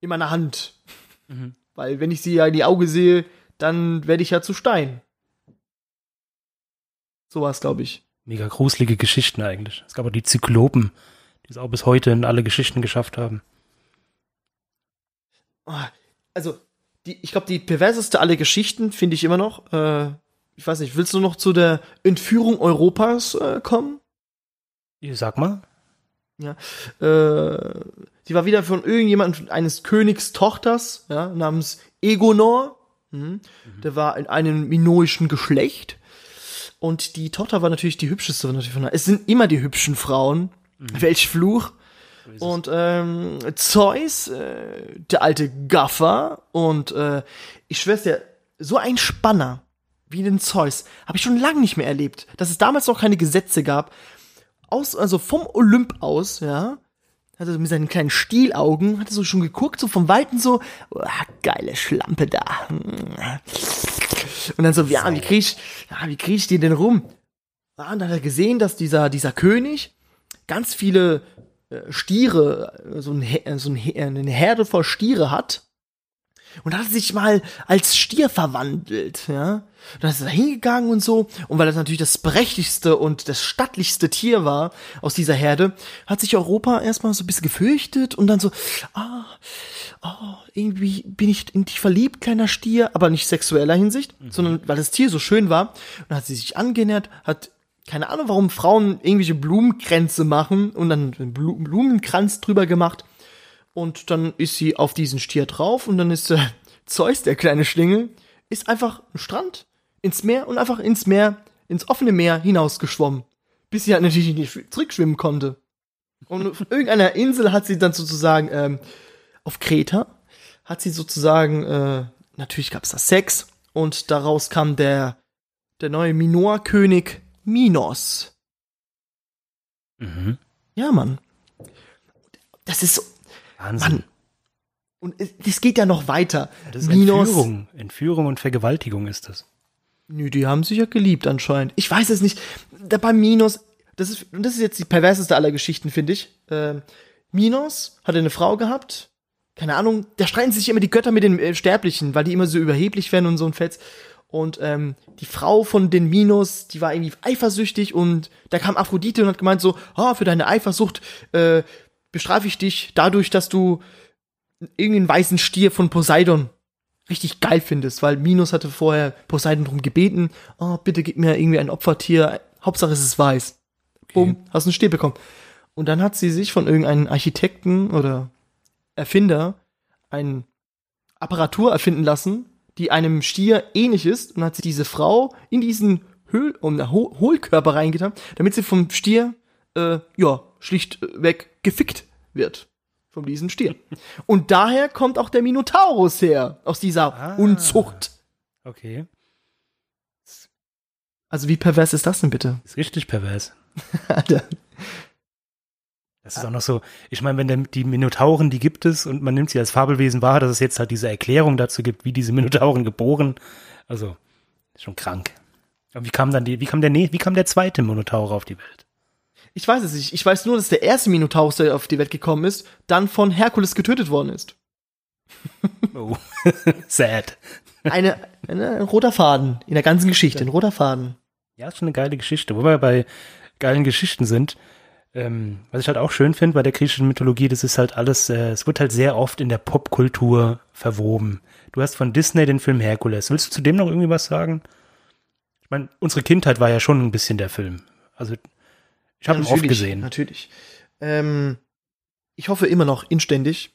[SPEAKER 1] in meiner Hand.
[SPEAKER 2] Mhm.
[SPEAKER 1] Weil wenn ich sie ja in die Augen sehe, dann werde ich ja zu Stein. Sowas, glaube ich.
[SPEAKER 2] Mega gruselige Geschichten eigentlich. Es gab auch die Zyklopen, die es auch bis heute in alle Geschichten geschafft haben.
[SPEAKER 1] Ah, Also, die, ich glaube, die perverseste aller Geschichten finde ich immer noch. Äh, ich weiß nicht, willst du noch zu der Entführung Europas äh, kommen?
[SPEAKER 2] Sag mal.
[SPEAKER 1] Ja. Äh, die war wieder von irgendjemandem eines Königs Tochters, ja, namens Egonor. Mhm. Der war in einem minoischen Geschlecht. Und die Tochter war natürlich die hübscheste. Natürlich von, es sind immer die hübschen Frauen. Welch Fluch. Und ähm, Zeus, äh, der alte Gaffer, und äh, ich schwör's dir, so ein Spanner wie den Zeus habe ich schon lange nicht mehr erlebt. Dass es damals noch keine Gesetze gab. Aus, also vom Olymp aus, ja, hat er mit seinen kleinen Stielaugen, hat er so schon geguckt, so vom Weiten so, oh, geile Schlampe da. Und dann so, ja, wie krieg ich, ja, wie krieg ich den denn rum? Ja, und dann hat er gesehen, dass dieser, dieser König ganz viele äh, Stiere, äh, so, ein, äh, so ein, eine Herde voll Stiere hat. Und hat sich mal als Stier verwandelt, ja. Und dann ist er da hingegangen und so. Und weil das natürlich das prächtigste und das stattlichste Tier war aus dieser Herde, hat sich Europa erstmal so ein bisschen gefürchtet und dann so, ah, oh, irgendwie bin ich in dich verliebt, kleiner Stier, aber nicht sexueller Hinsicht, sondern weil das Tier so schön war. Und dann hat sie sich angenähert, hat keine Ahnung, warum Frauen irgendwelche Blumenkränze machen und dann einen Blu Blumenkranz drüber gemacht. Und dann ist sie auf diesen Stier drauf und dann ist äh, Zeus, der kleine Schlingel, ist einfach ein Strand ins Meer und einfach ins Meer, ins offene Meer hinausgeschwommen. Bis sie halt natürlich nicht zurückschwimmen konnte. Und auf irgendeiner Insel hat sie dann sozusagen, ähm, auf Kreta, hat sie sozusagen, äh, natürlich gab es da Sex und daraus kam der, der neue Minoa-König Minos.
[SPEAKER 2] Mhm.
[SPEAKER 1] Ja, Mann. Das ist so,
[SPEAKER 2] Wahnsinn.
[SPEAKER 1] Mann. Und es- das geht ja noch weiter.
[SPEAKER 2] das ist Entführung. Entführung und Vergewaltigung ist das.
[SPEAKER 1] Nö, die haben sich ja geliebt anscheinend. Ich weiß es nicht. Da bei Minos, das ist, und das ist jetzt die perverseste aller Geschichten, finde ich. Ähm, Minos hatte eine Frau gehabt. Keine Ahnung, da streiten sich immer die Götter mit den äh, Sterblichen, weil die immer so überheblich werden und so ein Fetz. Und ähm, die Frau von den Minos, die war irgendwie eifersüchtig und da kam Aphrodite und hat gemeint so, ah, für deine Eifersucht äh, bestrafe ich dich dadurch, dass du irgendeinen weißen Stier von Poseidon richtig geil findest, weil Minos hatte vorher Poseidon drum gebeten, oh, bitte gib mir irgendwie ein Opfertier, Hauptsache es ist weiß. Bumm, hast einen Stier bekommen. Und dann hat sie sich von irgendeinem Architekten oder Erfinder eine Apparatur erfinden lassen, die einem Stier ähnlich ist und hat sie diese Frau in diesen Höhl um Ho Hohlkörper reingetan, damit sie vom Stier äh, ja schlichtweg gefickt wird von diesem Stier. Und daher kommt auch der Minotaurus her aus dieser
[SPEAKER 2] Ah.
[SPEAKER 1] Unzucht.
[SPEAKER 2] Okay.
[SPEAKER 1] Also wie pervers ist das denn bitte?
[SPEAKER 2] Ist richtig pervers.
[SPEAKER 1] Alter.
[SPEAKER 2] Das ist auch noch so, ich meine, wenn der, die Minotauren, die gibt es und man nimmt sie als Fabelwesen wahr, dass es jetzt halt diese Erklärung dazu gibt, wie diese Minotauren geboren. Also, schon krank. Und wie kam dann die, wie kam der, wie kam der zweite Minotaur auf die Welt?
[SPEAKER 1] Ich weiß es nicht. Ich weiß nur, dass der erste Minotaurus, der auf die Welt gekommen ist, dann von Herkules getötet worden ist.
[SPEAKER 2] Oh. Sad.
[SPEAKER 1] Eine, eine, ein roter Faden in der ganzen Geschichte, ein roter Faden.
[SPEAKER 2] Ja, ist schon eine geile Geschichte. Wo wir bei geilen Geschichten sind, ähm, was ich halt auch schön finde bei der griechischen Mythologie, das ist halt alles, äh, es wird halt sehr oft in der Popkultur verwoben. Du hast von Disney den Film Herkules. Willst du zu dem noch irgendwie was sagen? Ich meine, unsere Kindheit war ja schon ein bisschen der Film. Also, ich habe ihn oft gesehen.
[SPEAKER 1] Natürlich. Ähm, ich hoffe immer noch inständig.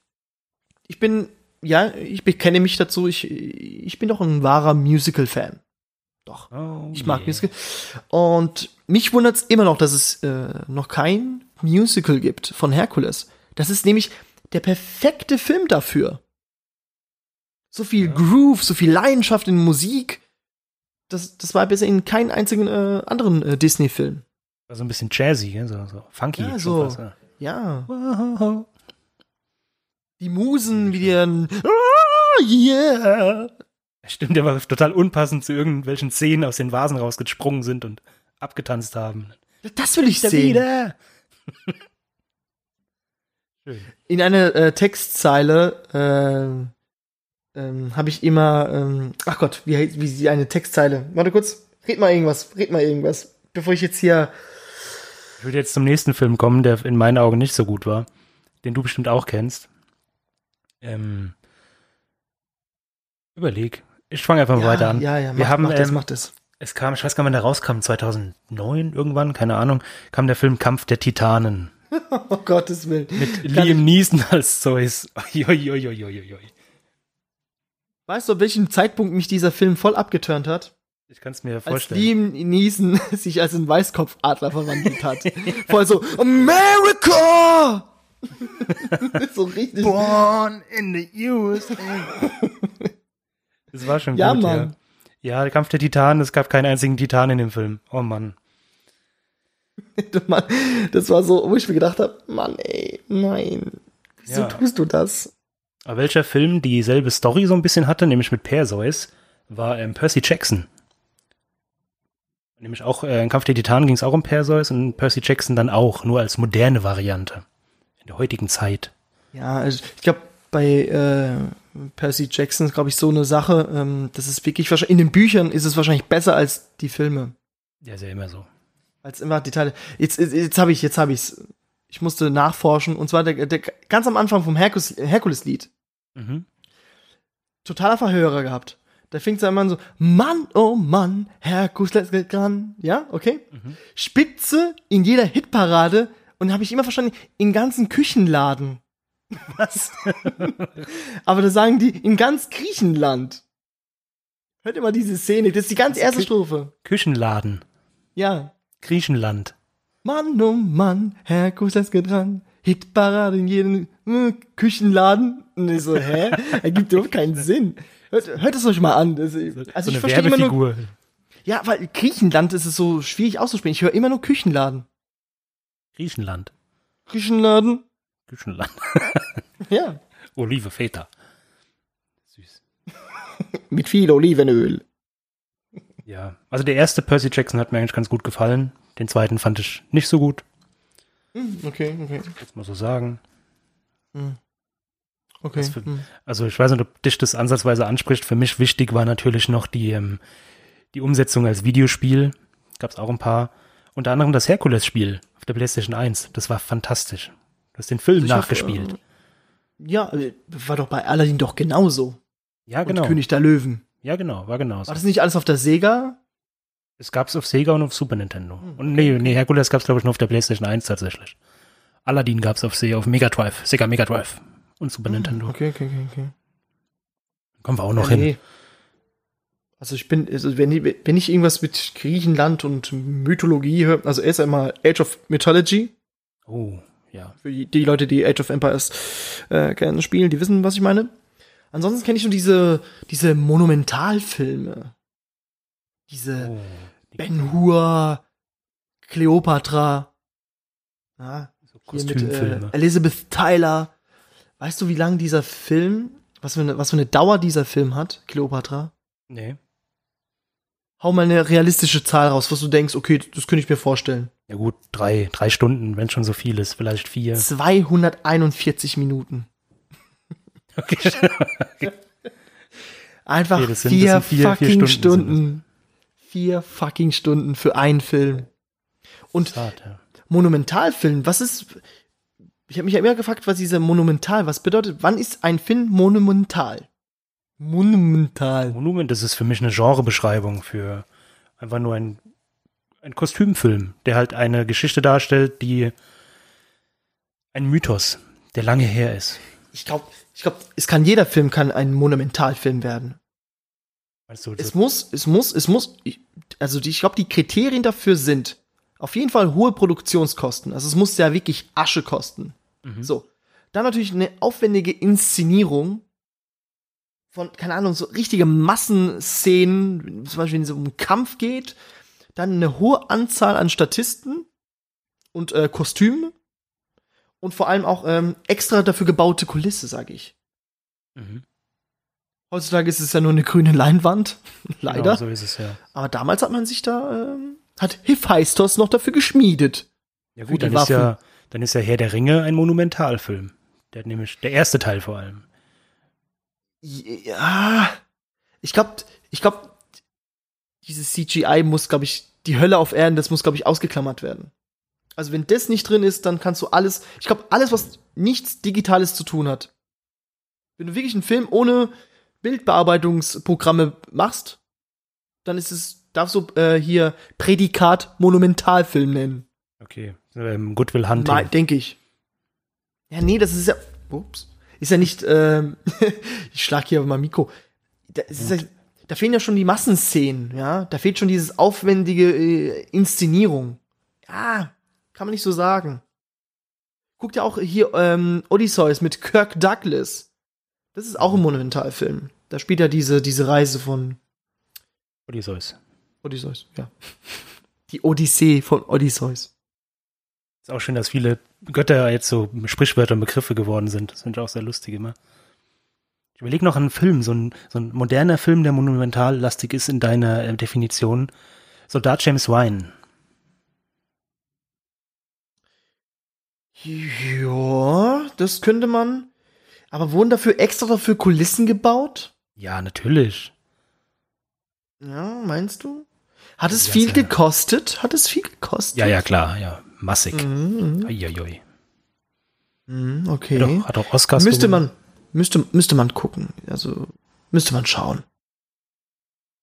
[SPEAKER 1] Ich bin, ja, ich bekenne mich dazu, ich, ich bin doch ein wahrer Musical-Fan. Doch.
[SPEAKER 2] Oh,
[SPEAKER 1] Ich mag
[SPEAKER 2] yeah.
[SPEAKER 1] Musical. Und mich wundert es immer noch, dass es äh, noch kein Musical gibt von Herkules. Das ist nämlich der perfekte Film dafür. So viel Groove, so viel Leidenschaft in Musik. Das, das war bisher in keinem einzigen äh, anderen äh, Disney-Film.
[SPEAKER 2] So ein bisschen jazzy, ja, so, so funky.
[SPEAKER 1] Ja, so.
[SPEAKER 2] fast, ja.
[SPEAKER 1] Ja. Die Musen, wie die dann. Ah, yeah!
[SPEAKER 2] Stimmt, der war total unpassend zu irgendwelchen Szenen aus den Vasen rausgesprungen sind und abgetanzt haben.
[SPEAKER 1] Das will ich
[SPEAKER 2] Da
[SPEAKER 1] sehen.
[SPEAKER 2] wieder.
[SPEAKER 1] In einer äh, Textzeile äh, ähm, habe ich immer, ähm, ach Gott, wie, wie sie eine Textzeile. Warte kurz, red mal irgendwas, red mal irgendwas. bevor ich jetzt hier.
[SPEAKER 2] Ich würde jetzt zum nächsten Film kommen, der in meinen Augen nicht so gut war, den du bestimmt auch kennst. Ähm, überleg. Ich fange einfach mal
[SPEAKER 1] ja,
[SPEAKER 2] weiter an.
[SPEAKER 1] Ja, ja,
[SPEAKER 2] Wir
[SPEAKER 1] mach,
[SPEAKER 2] haben,
[SPEAKER 1] mach das,
[SPEAKER 2] ähm,
[SPEAKER 1] mach das.
[SPEAKER 2] Es kam, ich weiß gar nicht, wann der rauskam, 2009 irgendwann, keine Ahnung, kam der Film Kampf der Titanen
[SPEAKER 1] Oh Gottes Willen.
[SPEAKER 2] mit
[SPEAKER 1] Kann
[SPEAKER 2] Liam Neeson als Zeus.
[SPEAKER 1] Weißt du, ab welchem Zeitpunkt mich dieser Film voll abgeturnt hat?
[SPEAKER 2] Ich kann es mir
[SPEAKER 1] Als
[SPEAKER 2] vorstellen.
[SPEAKER 1] Liam Neeson sich als ein Weißkopfadler verwandelt hat. Voll so, America! so richtig.
[SPEAKER 2] Born in the USA. Das war schon
[SPEAKER 1] Ja,
[SPEAKER 2] gut,
[SPEAKER 1] Mann.
[SPEAKER 2] ja. Ja, der Kampf der Titanen, es gab keinen einzigen Titan in dem Film. Oh Mann.
[SPEAKER 1] Mann, das war so, wo ich mir gedacht habe, Mann, ey, nein. Wieso
[SPEAKER 2] Ja.
[SPEAKER 1] tust du das?
[SPEAKER 2] Aber welcher Film dieselbe Story so ein bisschen hatte, nämlich mit Perseus, war ähm, Percy Jackson. Nämlich auch äh, in Kampf der Titanen ging es auch um Perseus und Percy Jackson dann auch, nur als moderne Variante. In der heutigen Zeit.
[SPEAKER 1] Ja, also ich glaube, bei äh, Percy Jackson ist, glaube ich, so eine Sache, ähm, das ist wirklich wahrscheinlich, in den Büchern ist es wahrscheinlich besser als die Filme.
[SPEAKER 2] Ja, ist ja immer so.
[SPEAKER 1] Als immer Detail. Jetzt, jetzt, jetzt habe ich, jetzt habe ich's. Ich musste nachforschen. Und zwar der, der ganz am Anfang vom Herkules- Herkules-Lied.
[SPEAKER 2] Mhm.
[SPEAKER 1] Totaler Verhörer gehabt. Da fängt es an so, Mann, oh Mann, Herkules geht ran. Ja, okay. Spitze in jeder Hitparade. Und habe ich immer verstanden, in ganzen Küchenladen.
[SPEAKER 2] Was?
[SPEAKER 1] Aber da sagen die, in ganz Griechenland. Hört immer diese Szene. Das ist die ganz erste
[SPEAKER 2] Kü-
[SPEAKER 1] Strophe.
[SPEAKER 2] Küchenladen.
[SPEAKER 1] Ja.
[SPEAKER 2] Griechenland.
[SPEAKER 1] Mann, oh Mann, Herkules geht Hitparade in jedem äh, Küchenladen. Und ich so, hä? Ergibt überhaupt keinen Sinn. Hört, hört es euch mal an. Das, also
[SPEAKER 2] so
[SPEAKER 1] ich verstehe immer nur. Ja, weil Griechenland ist es so schwierig auszusprechen. Ich höre immer nur Küchenladen.
[SPEAKER 2] Griechenland.
[SPEAKER 1] Küchenladen?
[SPEAKER 2] Küchenland.
[SPEAKER 1] Ja.
[SPEAKER 2] Olive Feta. Süß.
[SPEAKER 1] Mit viel Olivenöl.
[SPEAKER 2] Ja, also der erste Percy Jackson hat mir eigentlich ganz gut gefallen. Den zweiten fand ich nicht so gut,
[SPEAKER 1] Hm, Okay, okay.
[SPEAKER 2] jetzt mal so sagen.
[SPEAKER 1] Okay.
[SPEAKER 2] Was für-
[SPEAKER 1] hm.
[SPEAKER 2] Also ich weiß nicht, ob dich das ansatzweise anspricht. Für mich wichtig war natürlich noch die, ähm, die Umsetzung als Videospiel. Gab es auch ein paar. Unter anderem das Herkules-Spiel auf der PlayStation 1. Das war fantastisch. Du hast den Film
[SPEAKER 1] Ich hoffe,
[SPEAKER 2] nachgespielt.
[SPEAKER 1] äh, Ja, war doch bei Aladdin doch genauso.
[SPEAKER 2] ja, genau.
[SPEAKER 1] Und König der Löwen.
[SPEAKER 2] Ja, genau, war genauso.
[SPEAKER 1] War das nicht alles auf der Sega?
[SPEAKER 2] Es gab es auf Sega und auf Super Nintendo.
[SPEAKER 1] Hm,
[SPEAKER 2] Und nee, nee, Herkules gab es glaube ich nur auf der PlayStation 1 tatsächlich. Aladdin gab es auf Sega, auf Mega Drive, Sega Mega Drive und Super Nintendo.
[SPEAKER 1] Okay, okay, okay, okay.
[SPEAKER 2] Kommen wir auch noch
[SPEAKER 1] Ja,
[SPEAKER 2] hin.
[SPEAKER 1] nee. Also ich bin, also wenn, ich- wenn ich irgendwas mit Griechenland und Mythologie höre, also erst einmal Age of Mythology,
[SPEAKER 2] Oh, ja.
[SPEAKER 1] für die die Leute, die Age of Empires äh, gerne spielen, die wissen, was ich meine. Ansonsten kenne ich nur diese, diese Monumentalfilme. Diese
[SPEAKER 2] Oh, die
[SPEAKER 1] Ben Hur, Cleopatra, ja,
[SPEAKER 2] so
[SPEAKER 1] hier mit
[SPEAKER 2] Kostümfilme.
[SPEAKER 1] äh, Elizabeth Tyler. Weißt du, wie lang dieser Film, was für eine, was für eine Dauer dieser Film hat, Cleopatra?
[SPEAKER 2] nee.
[SPEAKER 1] Hau mal eine realistische Zahl raus, was du denkst, okay, das könnte ich mir vorstellen.
[SPEAKER 2] Ja gut, drei, drei Stunden, wenn schon so viel ist, vielleicht vier.
[SPEAKER 1] 241 Minuten.
[SPEAKER 2] Okay.
[SPEAKER 1] Einfach
[SPEAKER 2] sind-
[SPEAKER 1] vier,
[SPEAKER 2] das sind vier- vier
[SPEAKER 1] fucking
[SPEAKER 2] Stunden
[SPEAKER 1] Stunden. Vier fucking Stunden für einen Film. Und
[SPEAKER 2] ja.
[SPEAKER 1] Monumentalfilm, was ist. Ich habe mich ja immer gefragt, was dieser Monumental, was bedeutet, wann ist ein Film monumental? Monumental.
[SPEAKER 2] Monument, das ist für mich eine Genrebeschreibung für einfach nur ein, ein Kostümfilm, der halt eine Geschichte darstellt, die ein Mythos, der lange her ist.
[SPEAKER 1] Ich glaube, ich glaub, es kann jeder Film kann ein Monumentalfilm werden.
[SPEAKER 2] Du,
[SPEAKER 1] Es muss, es muss, es muss, ich- also die, ich glaube, die Kriterien dafür sind auf jeden Fall hohe Produktionskosten. Also es muss ja wirklich Asche kosten.
[SPEAKER 2] Mhm.
[SPEAKER 1] So. Dann natürlich eine aufwendige Inszenierung von, keine Ahnung, so richtige Massenszenen, zum Beispiel wenn es um einen Kampf geht. Dann eine hohe Anzahl an Statisten und äh, Kostümen. Und vor allem auch ähm, extra dafür gebaute Kulisse, sage ich.
[SPEAKER 2] mhm.
[SPEAKER 1] Heutzutage ist es ja nur eine grüne Leinwand. Leider.
[SPEAKER 2] Genau, so ist es ja.
[SPEAKER 1] Aber damals hat man sich da, ähm, hat Hephaistos noch dafür geschmiedet.
[SPEAKER 2] Ja gut, dann ist ja, dann ist ja Herr der Ringe ein Monumentalfilm. Der hat nämlich, der erste Teil vor allem.
[SPEAKER 1] Ja, ich glaube, ich glaube, dieses CGI muss, glaube ich, die Hölle auf Erden, das muss, glaube ich, ausgeklammert werden. Also wenn das nicht drin ist, dann kannst du alles, ich glaube, alles, was nichts Digitales zu tun hat. Wenn du wirklich einen Film ohne Bildbearbeitungsprogramme machst, dann ist es, darfst du äh, hier Prädikat Monumentalfilm nennen.
[SPEAKER 2] Okay. Ähm, Goodwill Hunting.
[SPEAKER 1] Denke ich. Ja, nee, das ist ja. Ups. Ist ja nicht. Ähm, ich schlag hier mal Mikro. Da, ja, da, fehlen ja schon die Massenszenen, ja. Da fehlt schon dieses aufwendige äh, Inszenierung. Ja, kann man nicht so sagen. Guckt ja auch hier ähm, Odysseus mit Kirk Douglas. Das ist auch ein Monumentalfilm. Da spielt er diese, diese Reise von
[SPEAKER 2] Odysseus.
[SPEAKER 1] Odysseus, ja. Die Odyssee von Odysseus.
[SPEAKER 2] Ist auch schön, dass viele Götter jetzt so Sprichwörter und Begriffe geworden sind. Das finde ich auch sehr lustig immer. Ich überlege noch einen Film, so ein, so ein moderner Film, der monumentallastig ist in deiner äh, Definition. Soldat James Wine.
[SPEAKER 1] Ja, das könnte man. Aber wurden dafür extra dafür Kulissen gebaut?
[SPEAKER 2] Ja, natürlich.
[SPEAKER 1] Ja, meinst du? Hat es viel ja. gekostet? Hat es viel gekostet?
[SPEAKER 2] Ja, ja, klar, ja. Massig. Mhm. Uiuiui.
[SPEAKER 1] Mhm, okay.
[SPEAKER 2] Hat auch, hat auch Oscars
[SPEAKER 1] müsste gewonnen. man, müsste, müsste man gucken. Also, müsste man schauen.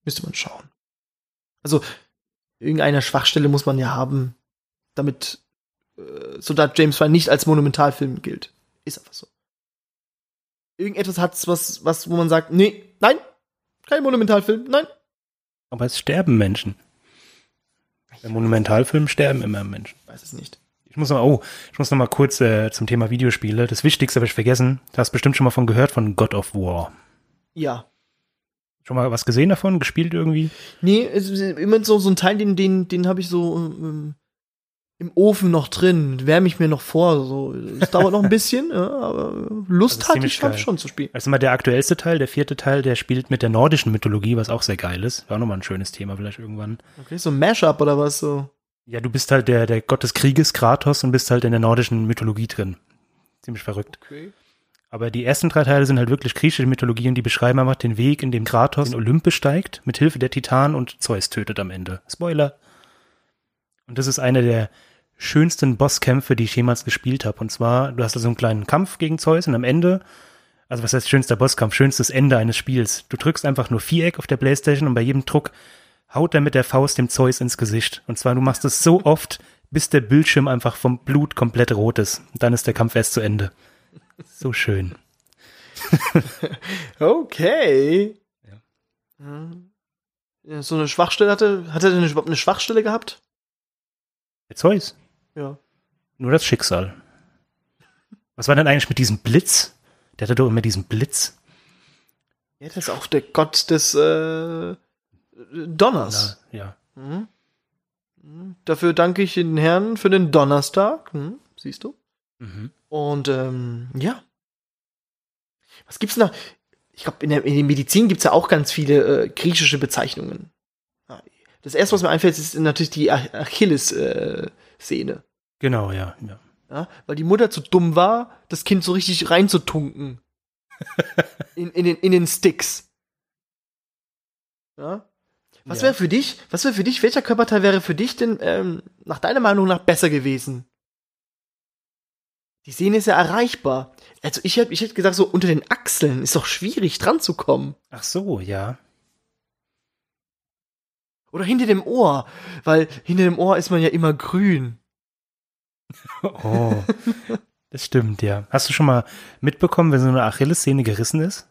[SPEAKER 1] Müsste man schauen. Also, irgendeine Schwachstelle muss man ja haben, damit äh, Soldat James Bond nicht als Monumentalfilm gilt. Ist einfach so. Irgendetwas hat's, was, was, wo man sagt, nee, nein, kein Monumentalfilm, nein.
[SPEAKER 2] Aber es sterben Menschen. Im Monumentalfilm sterben immer Menschen.
[SPEAKER 1] Weiß es nicht.
[SPEAKER 2] Ich muss noch, oh, ich muss noch mal kurz äh, zum Thema Videospiele. Das Wichtigste habe ich vergessen. Du hast bestimmt schon mal von gehört, von God of War.
[SPEAKER 1] Ja.
[SPEAKER 2] Schon mal was gesehen davon? Gespielt irgendwie?
[SPEAKER 1] Nee, es ist immer so, so ein Teil, den, den, den habe ich so ähm, im Ofen noch drin, wärme ich mir noch vor. So. Es dauert noch ein bisschen, ja, aber Lust hatte ich geil. schon zu spielen.
[SPEAKER 2] Also mal der aktuellste Teil, der vierte Teil, der spielt mit der nordischen Mythologie, was auch sehr geil ist. War nochmal ein schönes Thema vielleicht irgendwann.
[SPEAKER 1] Okay, so ein Mashup oder was so?
[SPEAKER 2] Ja, du bist halt der, der Gott des Krieges, Kratos, und bist halt in der nordischen Mythologie drin. Ziemlich verrückt. Okay. Aber die ersten drei Teile sind halt wirklich griechische Mythologie und die beschreiben einfach den Weg, in dem Kratos in Olymp besteigt, mit Hilfe der Titanen und Zeus tötet am Ende. Spoiler. Und das ist einer der schönsten Bosskämpfe, die ich jemals gespielt habe. Und zwar, du hast da so einen kleinen Kampf gegen Zeus und am Ende, also was heißt schönster Bosskampf, schönstes Ende eines Spiels. Du drückst einfach nur Viereck auf der Playstation und bei jedem Druck haut er mit der Faust dem Zeus ins Gesicht. Und zwar, du machst es so oft, bis der Bildschirm einfach vom Blut komplett rot ist. Und dann ist der Kampf erst zu Ende. So schön.
[SPEAKER 1] okay. Ja. So eine Schwachstelle hatte, hat er denn überhaupt eine Schwachstelle gehabt?
[SPEAKER 2] Der Zeus?
[SPEAKER 1] Ja.
[SPEAKER 2] Nur das Schicksal. Was war denn eigentlich mit diesem Blitz? Der hatte doch immer diesen Blitz.
[SPEAKER 1] Ja, das ist auch der Gott des äh, Donners.
[SPEAKER 2] Na, ja. Mhm.
[SPEAKER 1] mhm. Dafür danke ich den Herrn für den Donnerstag. Hm, siehst du? Mhm. Und ähm, ja. Was gibt's noch? Ich glaube, in der, in der Medizin gibt's ja auch ganz viele äh, griechische Bezeichnungen. Das erste, was mir einfällt, ist natürlich die Achilles-Szene.
[SPEAKER 2] Genau, ja, ja.
[SPEAKER 1] ja. Weil die Mutter zu dumm war, das Kind so richtig reinzutunken. in, in, den, in den Sticks. Ja. Was ja. wäre für dich, was wäre für dich, welcher Körperteil wäre für dich denn ähm, nach deiner Meinung nach besser gewesen? Die Sehne ist ja erreichbar. Also ich hätte ich hätt gesagt, so unter den Achseln ist doch schwierig dran zu kommen.
[SPEAKER 2] Ach so, ja.
[SPEAKER 1] Oder hinter dem Ohr, weil hinter dem Ohr ist man ja immer grün.
[SPEAKER 2] Oh, das stimmt, ja. Hast du schon mal mitbekommen, wenn so eine Achillessehne gerissen ist?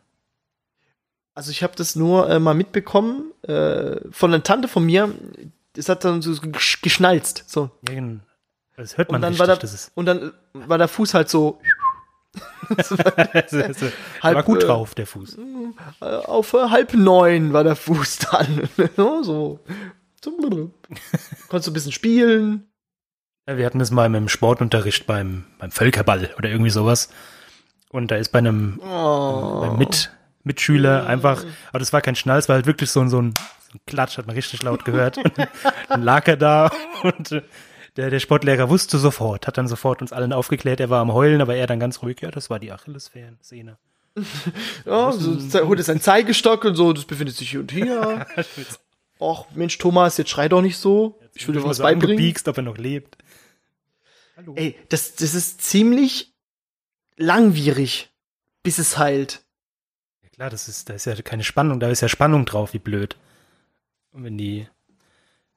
[SPEAKER 1] Also ich habe das nur äh, mal mitbekommen äh, von einer Tante von mir. Das hat dann so geschnalzt. So.
[SPEAKER 2] Ja, genau. Das hört man
[SPEAKER 1] und dann
[SPEAKER 2] richtig,
[SPEAKER 1] war der, Und dann war der Fuß halt so.
[SPEAKER 2] halb, war gut drauf, der Fuß.
[SPEAKER 1] Äh, auf äh, halb neun war der Fuß dann. so. Konntest du ein bisschen spielen.
[SPEAKER 2] Wir hatten das mal im Sportunterricht beim, beim Völkerball oder irgendwie sowas. Und da ist bei einem, oh. beim Mit, Mitschüler einfach, aber das war kein Schnall, es war halt wirklich so, ein so ein Klatsch, hat man richtig laut gehört. dann lag er da und der, der Sportlehrer wusste sofort, hat dann sofort uns allen aufgeklärt, er war am Heulen, aber er dann ganz ruhig, ja, das war die Achillessehne.
[SPEAKER 1] ja, so, holt es ein Zeigestock und so, das befindet sich hier und hier. Och, Mensch, Thomas, jetzt schrei doch nicht so. Ich will dir was
[SPEAKER 2] so
[SPEAKER 1] beibringen.
[SPEAKER 2] angepiekst, ob er noch lebt. Hallo.
[SPEAKER 1] Ey, das, das ist ziemlich langwierig, bis es heilt.
[SPEAKER 2] Ja, klar, das ist, da ist ja keine Spannung, da ist ja Spannung drauf, wie blöd. Und wenn die,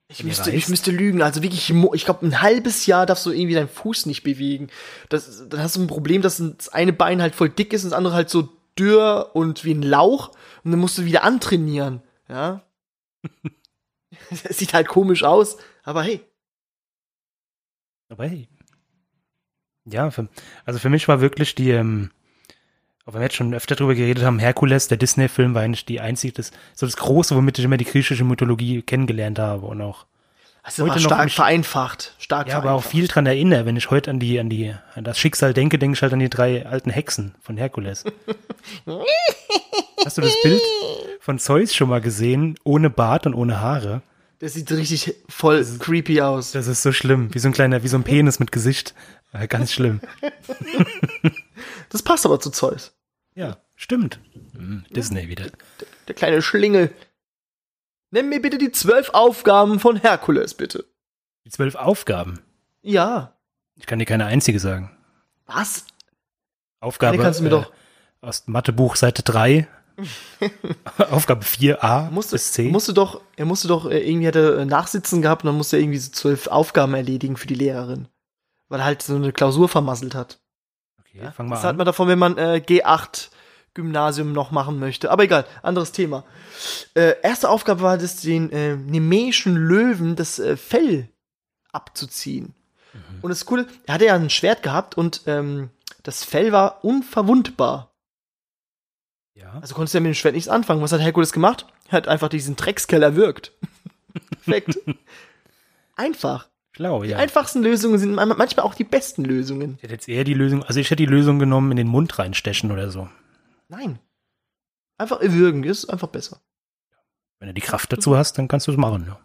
[SPEAKER 1] Ich
[SPEAKER 2] Wenn
[SPEAKER 1] müsste, ich müsste lügen. Also wirklich, ich glaube, ein halbes Jahr darfst du irgendwie deinen Fuß nicht bewegen. Das, dann hast du ein Problem, dass das eine Bein halt voll dick ist und das andere halt so dürr und wie ein Lauch. Und dann musst du wieder antrainieren. Ja. das sieht halt komisch aus, aber hey.
[SPEAKER 2] aber hey. Ja, für, also für mich war wirklich die, ähm, auch wenn wir jetzt schon öfter drüber geredet haben, Herkules, der Disney-Film, war eigentlich die einzige, das, so das Große, womit ich immer die griechische Mythologie kennengelernt habe und auch
[SPEAKER 1] Also
[SPEAKER 2] Heute
[SPEAKER 1] stark
[SPEAKER 2] mich-
[SPEAKER 1] vereinfacht. Stark
[SPEAKER 2] Ja, aber auch
[SPEAKER 1] vereinfacht.
[SPEAKER 2] viel dran erinnere. Wenn ich heute an die, an die, an das Schicksal denke, denke ich halt an die drei alten Hexen von Herkules. Hast du das Bild von Zeus schon mal gesehen? Ohne Bart und ohne Haare?
[SPEAKER 1] Das sieht richtig voll creepy aus.
[SPEAKER 2] Das ist so schlimm. Wie so ein kleiner, wie so ein Penis mit Gesicht. Äh, Ganz schlimm.
[SPEAKER 1] Das passt aber zu Zeus.
[SPEAKER 2] Ja, stimmt. Hm, Disney wieder.
[SPEAKER 1] Der kleine Schlingel. Nenn mir bitte die zwölf Aufgaben von Herkules, bitte.
[SPEAKER 2] Die zwölf Aufgaben.
[SPEAKER 1] Ja.
[SPEAKER 2] Ich kann dir keine einzige sagen.
[SPEAKER 1] Was?
[SPEAKER 2] Aufgabe
[SPEAKER 1] Eine kannst du mir
[SPEAKER 2] äh,
[SPEAKER 1] doch-
[SPEAKER 2] aus Mathebuch Seite 3. Aufgabe 4a
[SPEAKER 1] musste,
[SPEAKER 2] bis C.
[SPEAKER 1] musste doch, er musste doch, äh, irgendwie hat er äh, Nachsitzen gehabt und dann musste er irgendwie so zwölf Aufgaben erledigen für die Lehrerin. Weil er halt so eine Klausur vermasselt hat.
[SPEAKER 2] okay, fang mal
[SPEAKER 1] Das hat
[SPEAKER 2] an.
[SPEAKER 1] man davon, wenn man äh, G8 Gymnasium noch machen möchte. Aber egal, anderes Thema. Äh, erste Aufgabe war das, den äh, nemäischen Löwen das äh, Fell abzuziehen.
[SPEAKER 2] Mhm.
[SPEAKER 1] Und das Coole, er hatte ja ein Schwert gehabt und ähm, das Fell war unverwundbar.
[SPEAKER 2] Ja.
[SPEAKER 1] Also konntest du ja mit dem Schwert nichts anfangen. Was hat Herkules gemacht? Er hat einfach diesen Dreckskerl erwürgt. Perfekt. Einfach.
[SPEAKER 2] Schlau,
[SPEAKER 1] Die
[SPEAKER 2] ja.
[SPEAKER 1] einfachsten Lösungen sind man- manchmal auch die besten Lösungen.
[SPEAKER 2] Ich hätte jetzt eher die Lösung, also ich hätte die Lösung genommen, in den Mund reinstechen oder so.
[SPEAKER 1] Nein. Einfach erwürgen ist einfach besser.
[SPEAKER 2] Wenn du die Kraft dazu hast, dann kannst du es machen. Ja.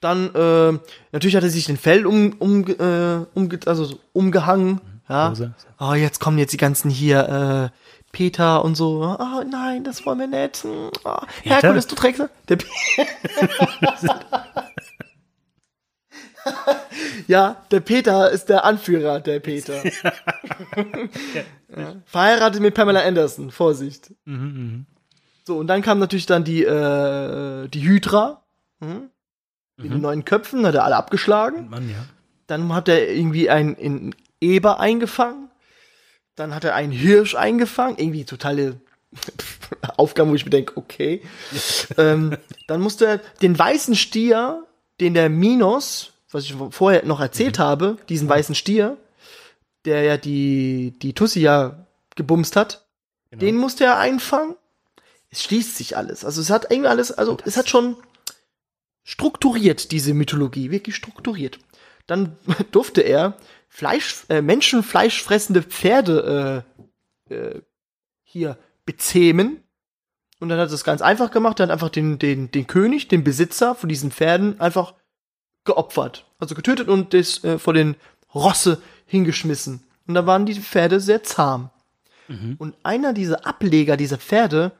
[SPEAKER 1] Dann, äh, natürlich hat er sich den Fell um, um, äh, umge also so umgehangen. Ja.
[SPEAKER 2] Hose.
[SPEAKER 1] Oh, jetzt kommen jetzt die ganzen hier, äh, Peter und so. Oh nein, das wollen wir nicht. Hm, Oh, Herkules, du trägst. Der Pe ja, der Peter ist der Anführer, der Peter. ja. Verheiratet mit Pamela Anderson, Vorsicht.
[SPEAKER 2] Mhm,
[SPEAKER 1] So, und dann kam natürlich dann die, äh, die Hydra. Mhm. Mit den neuen Köpfen, hat er alle abgeschlagen.
[SPEAKER 2] mhm. Mann, ja.
[SPEAKER 1] Dann hat er irgendwie einen in Eber eingefangen. Dann hat er einen Hirsch eingefangen. Irgendwie totale Aufgaben, wo ich mir denke, okay. ähm, dann musste er den weißen Stier, den der Minos, was ich vorher noch erzählt habe, diesen weißen Stier, der ja die, die Tussi ja gebumst hat,
[SPEAKER 2] Genau.
[SPEAKER 1] den musste er einfangen. Es schließt sich alles. Also es hat irgendwie alles, also es hat schon strukturiert, diese Mythologie, wirklich strukturiert. Dann durfte er Fleisch, äh, menschenfleischfressende Pferde äh, äh, hier bezähmen. Und dann hat er es ganz einfach gemacht. Er hat einfach den, den, den König, den Besitzer von diesen Pferden einfach geopfert. Also getötet und das äh, vor den Rosse hingeschmissen. Und da waren die Pferde sehr zahm.
[SPEAKER 2] Mhm.
[SPEAKER 1] Und einer dieser Ableger dieser Pferde,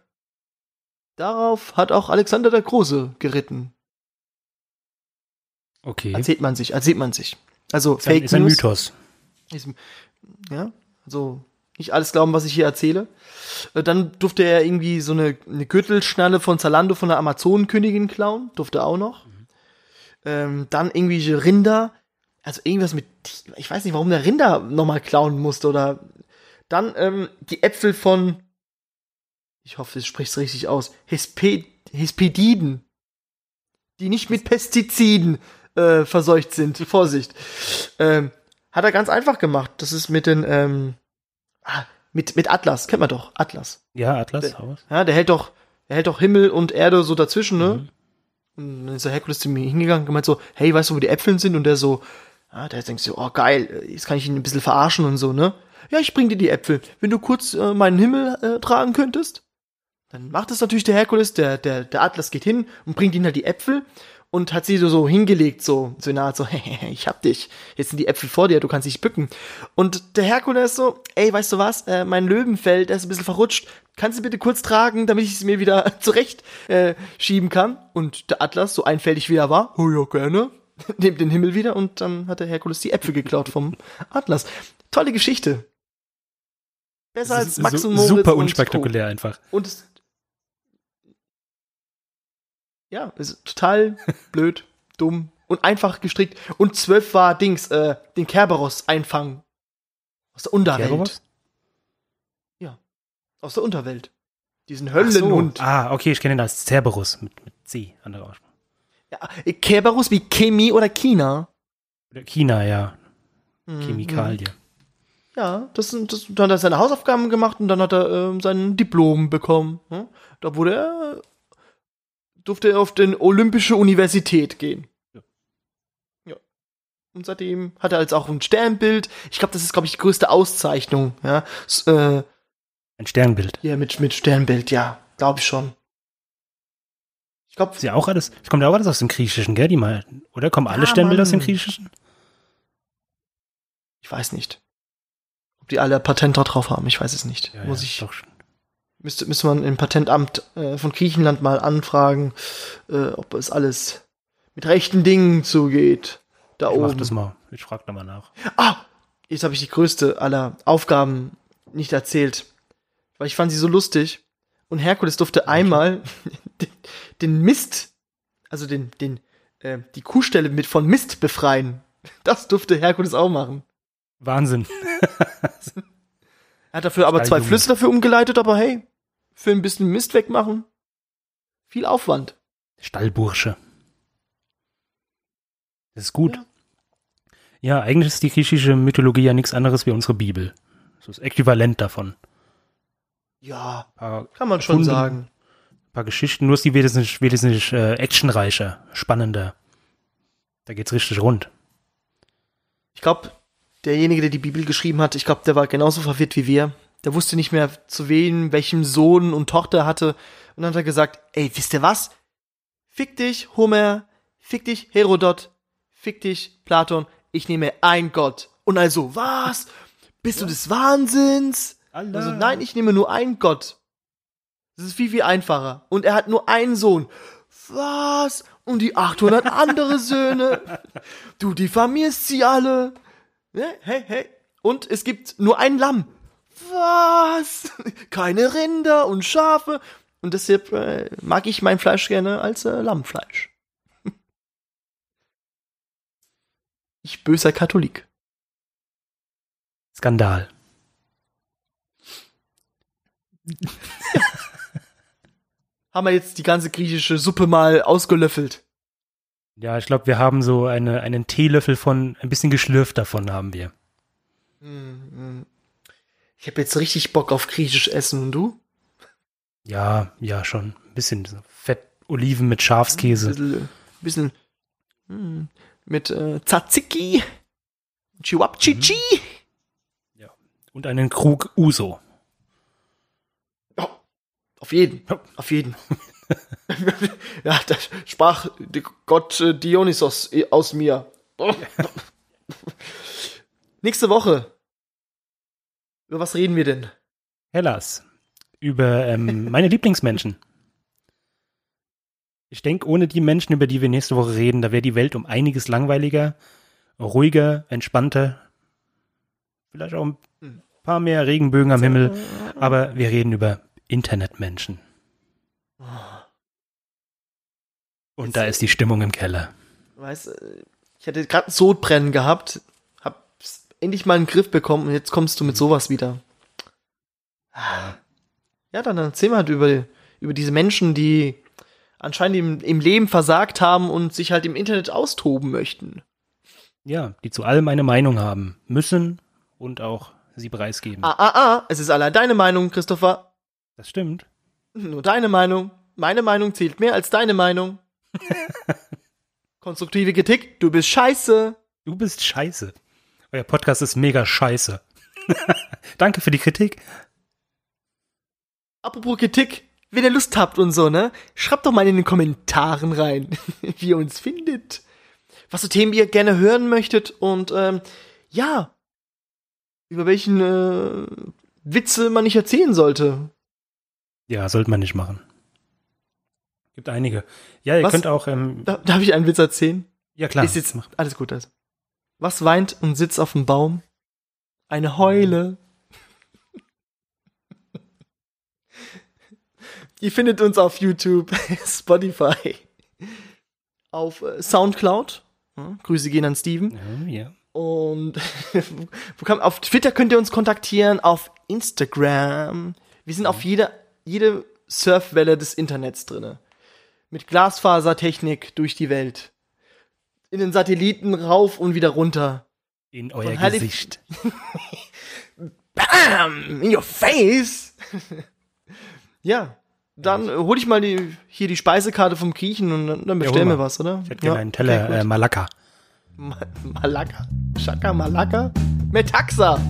[SPEAKER 1] darauf hat auch Alexander der Große geritten.
[SPEAKER 2] Okay.
[SPEAKER 1] Erzählt man sich, erzählt man sich. Also
[SPEAKER 2] Ist ein,
[SPEAKER 1] Fake
[SPEAKER 2] ist ein
[SPEAKER 1] News.
[SPEAKER 2] Mythos.
[SPEAKER 1] Ist, ja, also nicht alles glauben, was ich hier erzähle. Äh, Dann durfte er irgendwie so eine, eine Gürtelschnalle von Zalando von der Amazonenkönigin klauen, durfte er auch noch. Ähm, dann irgendwelche Rinder, also irgendwas mit, ich weiß nicht, warum der Rinder nochmal klauen musste oder dann ähm, die Äpfel von, ich hoffe, ich sprich's richtig aus, Hespe Hespediden, die nicht mit Pestiziden äh, verseucht sind. Vorsicht. Ähm, hat er ganz einfach gemacht. Das ist mit den, ähm, ah, mit, mit Atlas, kennt man doch, Atlas.
[SPEAKER 2] Ja, Atlas. raus.
[SPEAKER 1] Ja, der hält doch, der hält doch Himmel und Erde so dazwischen, ne?
[SPEAKER 2] Mhm.
[SPEAKER 1] Und dann ist der Herkules zu mir hingegangen und gemeint so, hey, weißt du, wo die Äpfel sind? Und der so, ja, der denkt so, oh geil, jetzt kann ich ihn ein bisschen verarschen und so, ne? Ja, ich bring dir die Äpfel. Wenn du kurz äh, meinen Himmel äh, tragen könntest, dann macht es natürlich der Herkules, der, der, der Atlas geht hin und bringt ihm halt die Äpfel. Und hat sie so, so hingelegt, so, so nahe, so, ich hab dich, jetzt sind die Äpfel vor dir, du kannst dich bücken. Und der Herkules so, ey, weißt du was, äh, mein Löwenfell, der ist ein bisschen verrutscht, kannst du bitte kurz tragen, damit ich es mir wieder zurecht äh, schieben kann? Und der Atlas, so einfältig wie er war, oh ja, gerne, nimmt den Himmel wieder und dann hat der Herkules die Äpfel geklaut vom Atlas. Tolle Geschichte. Besser als Max
[SPEAKER 2] so,
[SPEAKER 1] und Moritz
[SPEAKER 2] Super
[SPEAKER 1] und
[SPEAKER 2] unspektakulär einfach.
[SPEAKER 1] Co. Und es, ja, ist total blöd, dumm und einfach gestrickt. Und zwölf war Dings, äh, den Kerberos einfangen. Aus der Unterwelt.
[SPEAKER 2] Kerberos?
[SPEAKER 1] Ja. Aus der Unterwelt. Diesen
[SPEAKER 2] Ach so.
[SPEAKER 1] Höllenhund.
[SPEAKER 2] Ah, okay, ich kenne den als Cerberus mit, mit C, andere Aussprache.
[SPEAKER 1] Ja, Kerberos wie Chemie oder China.
[SPEAKER 2] Oder China, ja.
[SPEAKER 1] Mhm.
[SPEAKER 2] Chemikalie.
[SPEAKER 1] Ja, das, sind- das, dann hat er seine Hausaufgaben gemacht und dann hat er ähm, sein Diplom bekommen. Hm? Da wurde er, durfte er auf den Olympische Universität gehen.
[SPEAKER 2] Ja.
[SPEAKER 1] Ja. Und seitdem hat er jetzt auch ein Sternbild. Ich glaube, das ist, glaube ich, die größte Auszeichnung. Ja, S äh,
[SPEAKER 2] Ein Sternbild.
[SPEAKER 1] ja mit, mit Sternbild, ja, glaube ich schon. Ich glaube,
[SPEAKER 2] Ist ja auch alles, es kommt ja auch alles aus dem Griechischen, gell? Die mal, oder kommen alle
[SPEAKER 1] Ja,
[SPEAKER 2] Sternbilder aus dem
[SPEAKER 1] Mann.
[SPEAKER 2] Griechischen?
[SPEAKER 1] ich weiß nicht. Ob die alle Patent da drauf haben, ich weiß es nicht.
[SPEAKER 2] Ja,
[SPEAKER 1] Muss
[SPEAKER 2] ja,
[SPEAKER 1] ich
[SPEAKER 2] doch schon.
[SPEAKER 1] Müsste, müsste man im Patentamt äh, von Griechenland mal anfragen, äh, ob es alles mit rechten Dingen zugeht. Da
[SPEAKER 2] Ich mach
[SPEAKER 1] oben.
[SPEAKER 2] das mal. Ich frag da mal nach.
[SPEAKER 1] Ah, jetzt habe ich die größte aller Aufgaben nicht erzählt, weil ich fand sie so lustig. Und Herkules durfte einmal den, den Mist, also den, den, äh, die Kuhstelle mit von Mist befreien. Das durfte Herkules auch machen.
[SPEAKER 2] Wahnsinn.
[SPEAKER 1] Er hat dafür aber zwei. Flüsse dafür umgeleitet, aber hey, für ein bisschen Mist wegmachen, viel Aufwand.
[SPEAKER 2] Stallbursche. Das ist gut.
[SPEAKER 1] Ja.
[SPEAKER 2] Ja. eigentlich ist die griechische Mythologie ja nichts anderes wie unsere Bibel. So das Äquivalent davon.
[SPEAKER 1] Ja,
[SPEAKER 2] Ein
[SPEAKER 1] kann man schon
[SPEAKER 2] Erfunden.
[SPEAKER 1] sagen.
[SPEAKER 2] paar Geschichten, nur ist die wesentlich, wesentlich äh, actionreicher, spannender. Da geht's richtig rund.
[SPEAKER 1] Ich glaube, derjenige, der die Bibel geschrieben hat, ich glaube, der war genauso verwirrt wie wir. Der wusste nicht mehr, zu wem, welchem Sohn und Tochter er hatte. Und dann hat er gesagt, ey, wisst ihr was? Fick dich, Homer. Fick dich, Herodot. Fick dich, Platon. Ich nehme ein Gott. Und also, was? Bist du des Wahnsinns?
[SPEAKER 2] Allah.
[SPEAKER 1] Also, nein, ich nehme nur einen Gott. Das ist viel, viel einfacher. Und er hat nur einen Sohn. Was? Und die 800 andere Söhne? Du diffamierst sie alle. Ne? Hey, hey. Und es gibt nur ein Lamm. Was? Keine Rinder und Schafe. Und deshalb äh, mag ich mein Fleisch gerne als äh, Lammfleisch. Ich böser Katholik.
[SPEAKER 2] Skandal.
[SPEAKER 1] Haben wir jetzt die ganze griechische Suppe mal ausgelöffelt.
[SPEAKER 2] Ja, ich glaube, wir haben so eine, einen Teelöffel von, ein bisschen geschlürft davon haben wir.
[SPEAKER 1] Ich habe jetzt richtig Bock auf griechisch essen und du?
[SPEAKER 2] Ja, ja, schon. Ein bisschen Fett, Oliven mit
[SPEAKER 1] Ein
[SPEAKER 2] Schafskäse.
[SPEAKER 1] bisschen, bisschen hm, mit äh, Tzatziki, Chihuapchichi.
[SPEAKER 2] Und einen Krug Uso.
[SPEAKER 1] Ja, auf jeden,
[SPEAKER 2] Ja.
[SPEAKER 1] auf jeden. ja, da sprach Gott äh, Dionysos äh, aus mir. Nächste Woche. Über was reden wir denn?
[SPEAKER 2] Hellas. Über ähm, meine Lieblingsmenschen. Ich denke, ohne die Menschen, über die wir nächste Woche reden, da wäre die Welt um einiges langweiliger, ruhiger, entspannter. Vielleicht auch ein paar mehr Regenbögen am Himmel. Aber wir reden über Internetmenschen. Und da ist die Stimmung im Keller.
[SPEAKER 1] Weißt, äh, ich hatte gerade ein Sodbrennen gehabt, hab endlich mal einen Griff bekommen und jetzt kommst du mit sowas wieder. Ja, dann erzähl mal halt über, über diese Menschen, die anscheinend im, im Leben versagt haben und sich halt im Internet austoben möchten.
[SPEAKER 2] Ja, die zu allem eine Meinung haben müssen und auch sie preisgeben.
[SPEAKER 1] Ah, ah, ah, es ist allein deine Meinung, Christopher.
[SPEAKER 2] Das stimmt.
[SPEAKER 1] Nur deine Meinung. Meine Meinung zählt mehr als deine Meinung. Konstruktive Kritik, du bist scheiße.
[SPEAKER 2] Du bist scheiße. Euer Podcast ist mega scheiße. Danke für die Kritik.
[SPEAKER 1] Apropos Kritik, wenn ihr Lust habt und so, ne? Schreibt doch mal in den Kommentaren rein, wie ihr uns findet. Was für Themen ihr gerne hören möchtet und ähm, ja, über welchen äh, Witze man nicht erzählen sollte.
[SPEAKER 2] Ja, sollte man nicht machen. Gibt einige. Ja, ihr
[SPEAKER 1] Was?
[SPEAKER 2] könnt auch. Ähm,
[SPEAKER 1] Da, darf ich einen Witz erzählen?
[SPEAKER 2] ja, klar.
[SPEAKER 1] Ist jetzt alles gut. Also. Was weint und sitzt auf dem Baum? Eine Heule. Ihr findet uns auf YouTube, Spotify, auf äh, Soundcloud. Ja, Grüße gehen an Steven.
[SPEAKER 2] Ja, ja.
[SPEAKER 1] Und auf Twitter könnt ihr uns kontaktieren, auf Instagram. Wir sind auf jeder jede Surfwelle des Internets drinne. Mit Glasfasertechnik durch die Welt in den Satelliten rauf und wieder runter.
[SPEAKER 2] In euer
[SPEAKER 1] und
[SPEAKER 2] Gesicht.
[SPEAKER 1] Bam! In your face! ja, dann äh, hol ich mal die, hier die Speisekarte vom Kiechen und dann, dann bestell
[SPEAKER 2] ja,
[SPEAKER 1] mir was, oder?
[SPEAKER 2] Ich hätte gerne ja. einen Teller
[SPEAKER 1] okay,
[SPEAKER 2] äh, Malaka.
[SPEAKER 1] Mal Malaka? Shaka Malaka? Metaxa!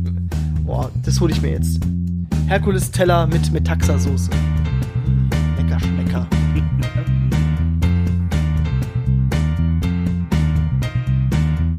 [SPEAKER 1] Boah, das hole ich mir jetzt. Herkules Teller mit Metaxa-Soße. Hm, lecker, schmecker.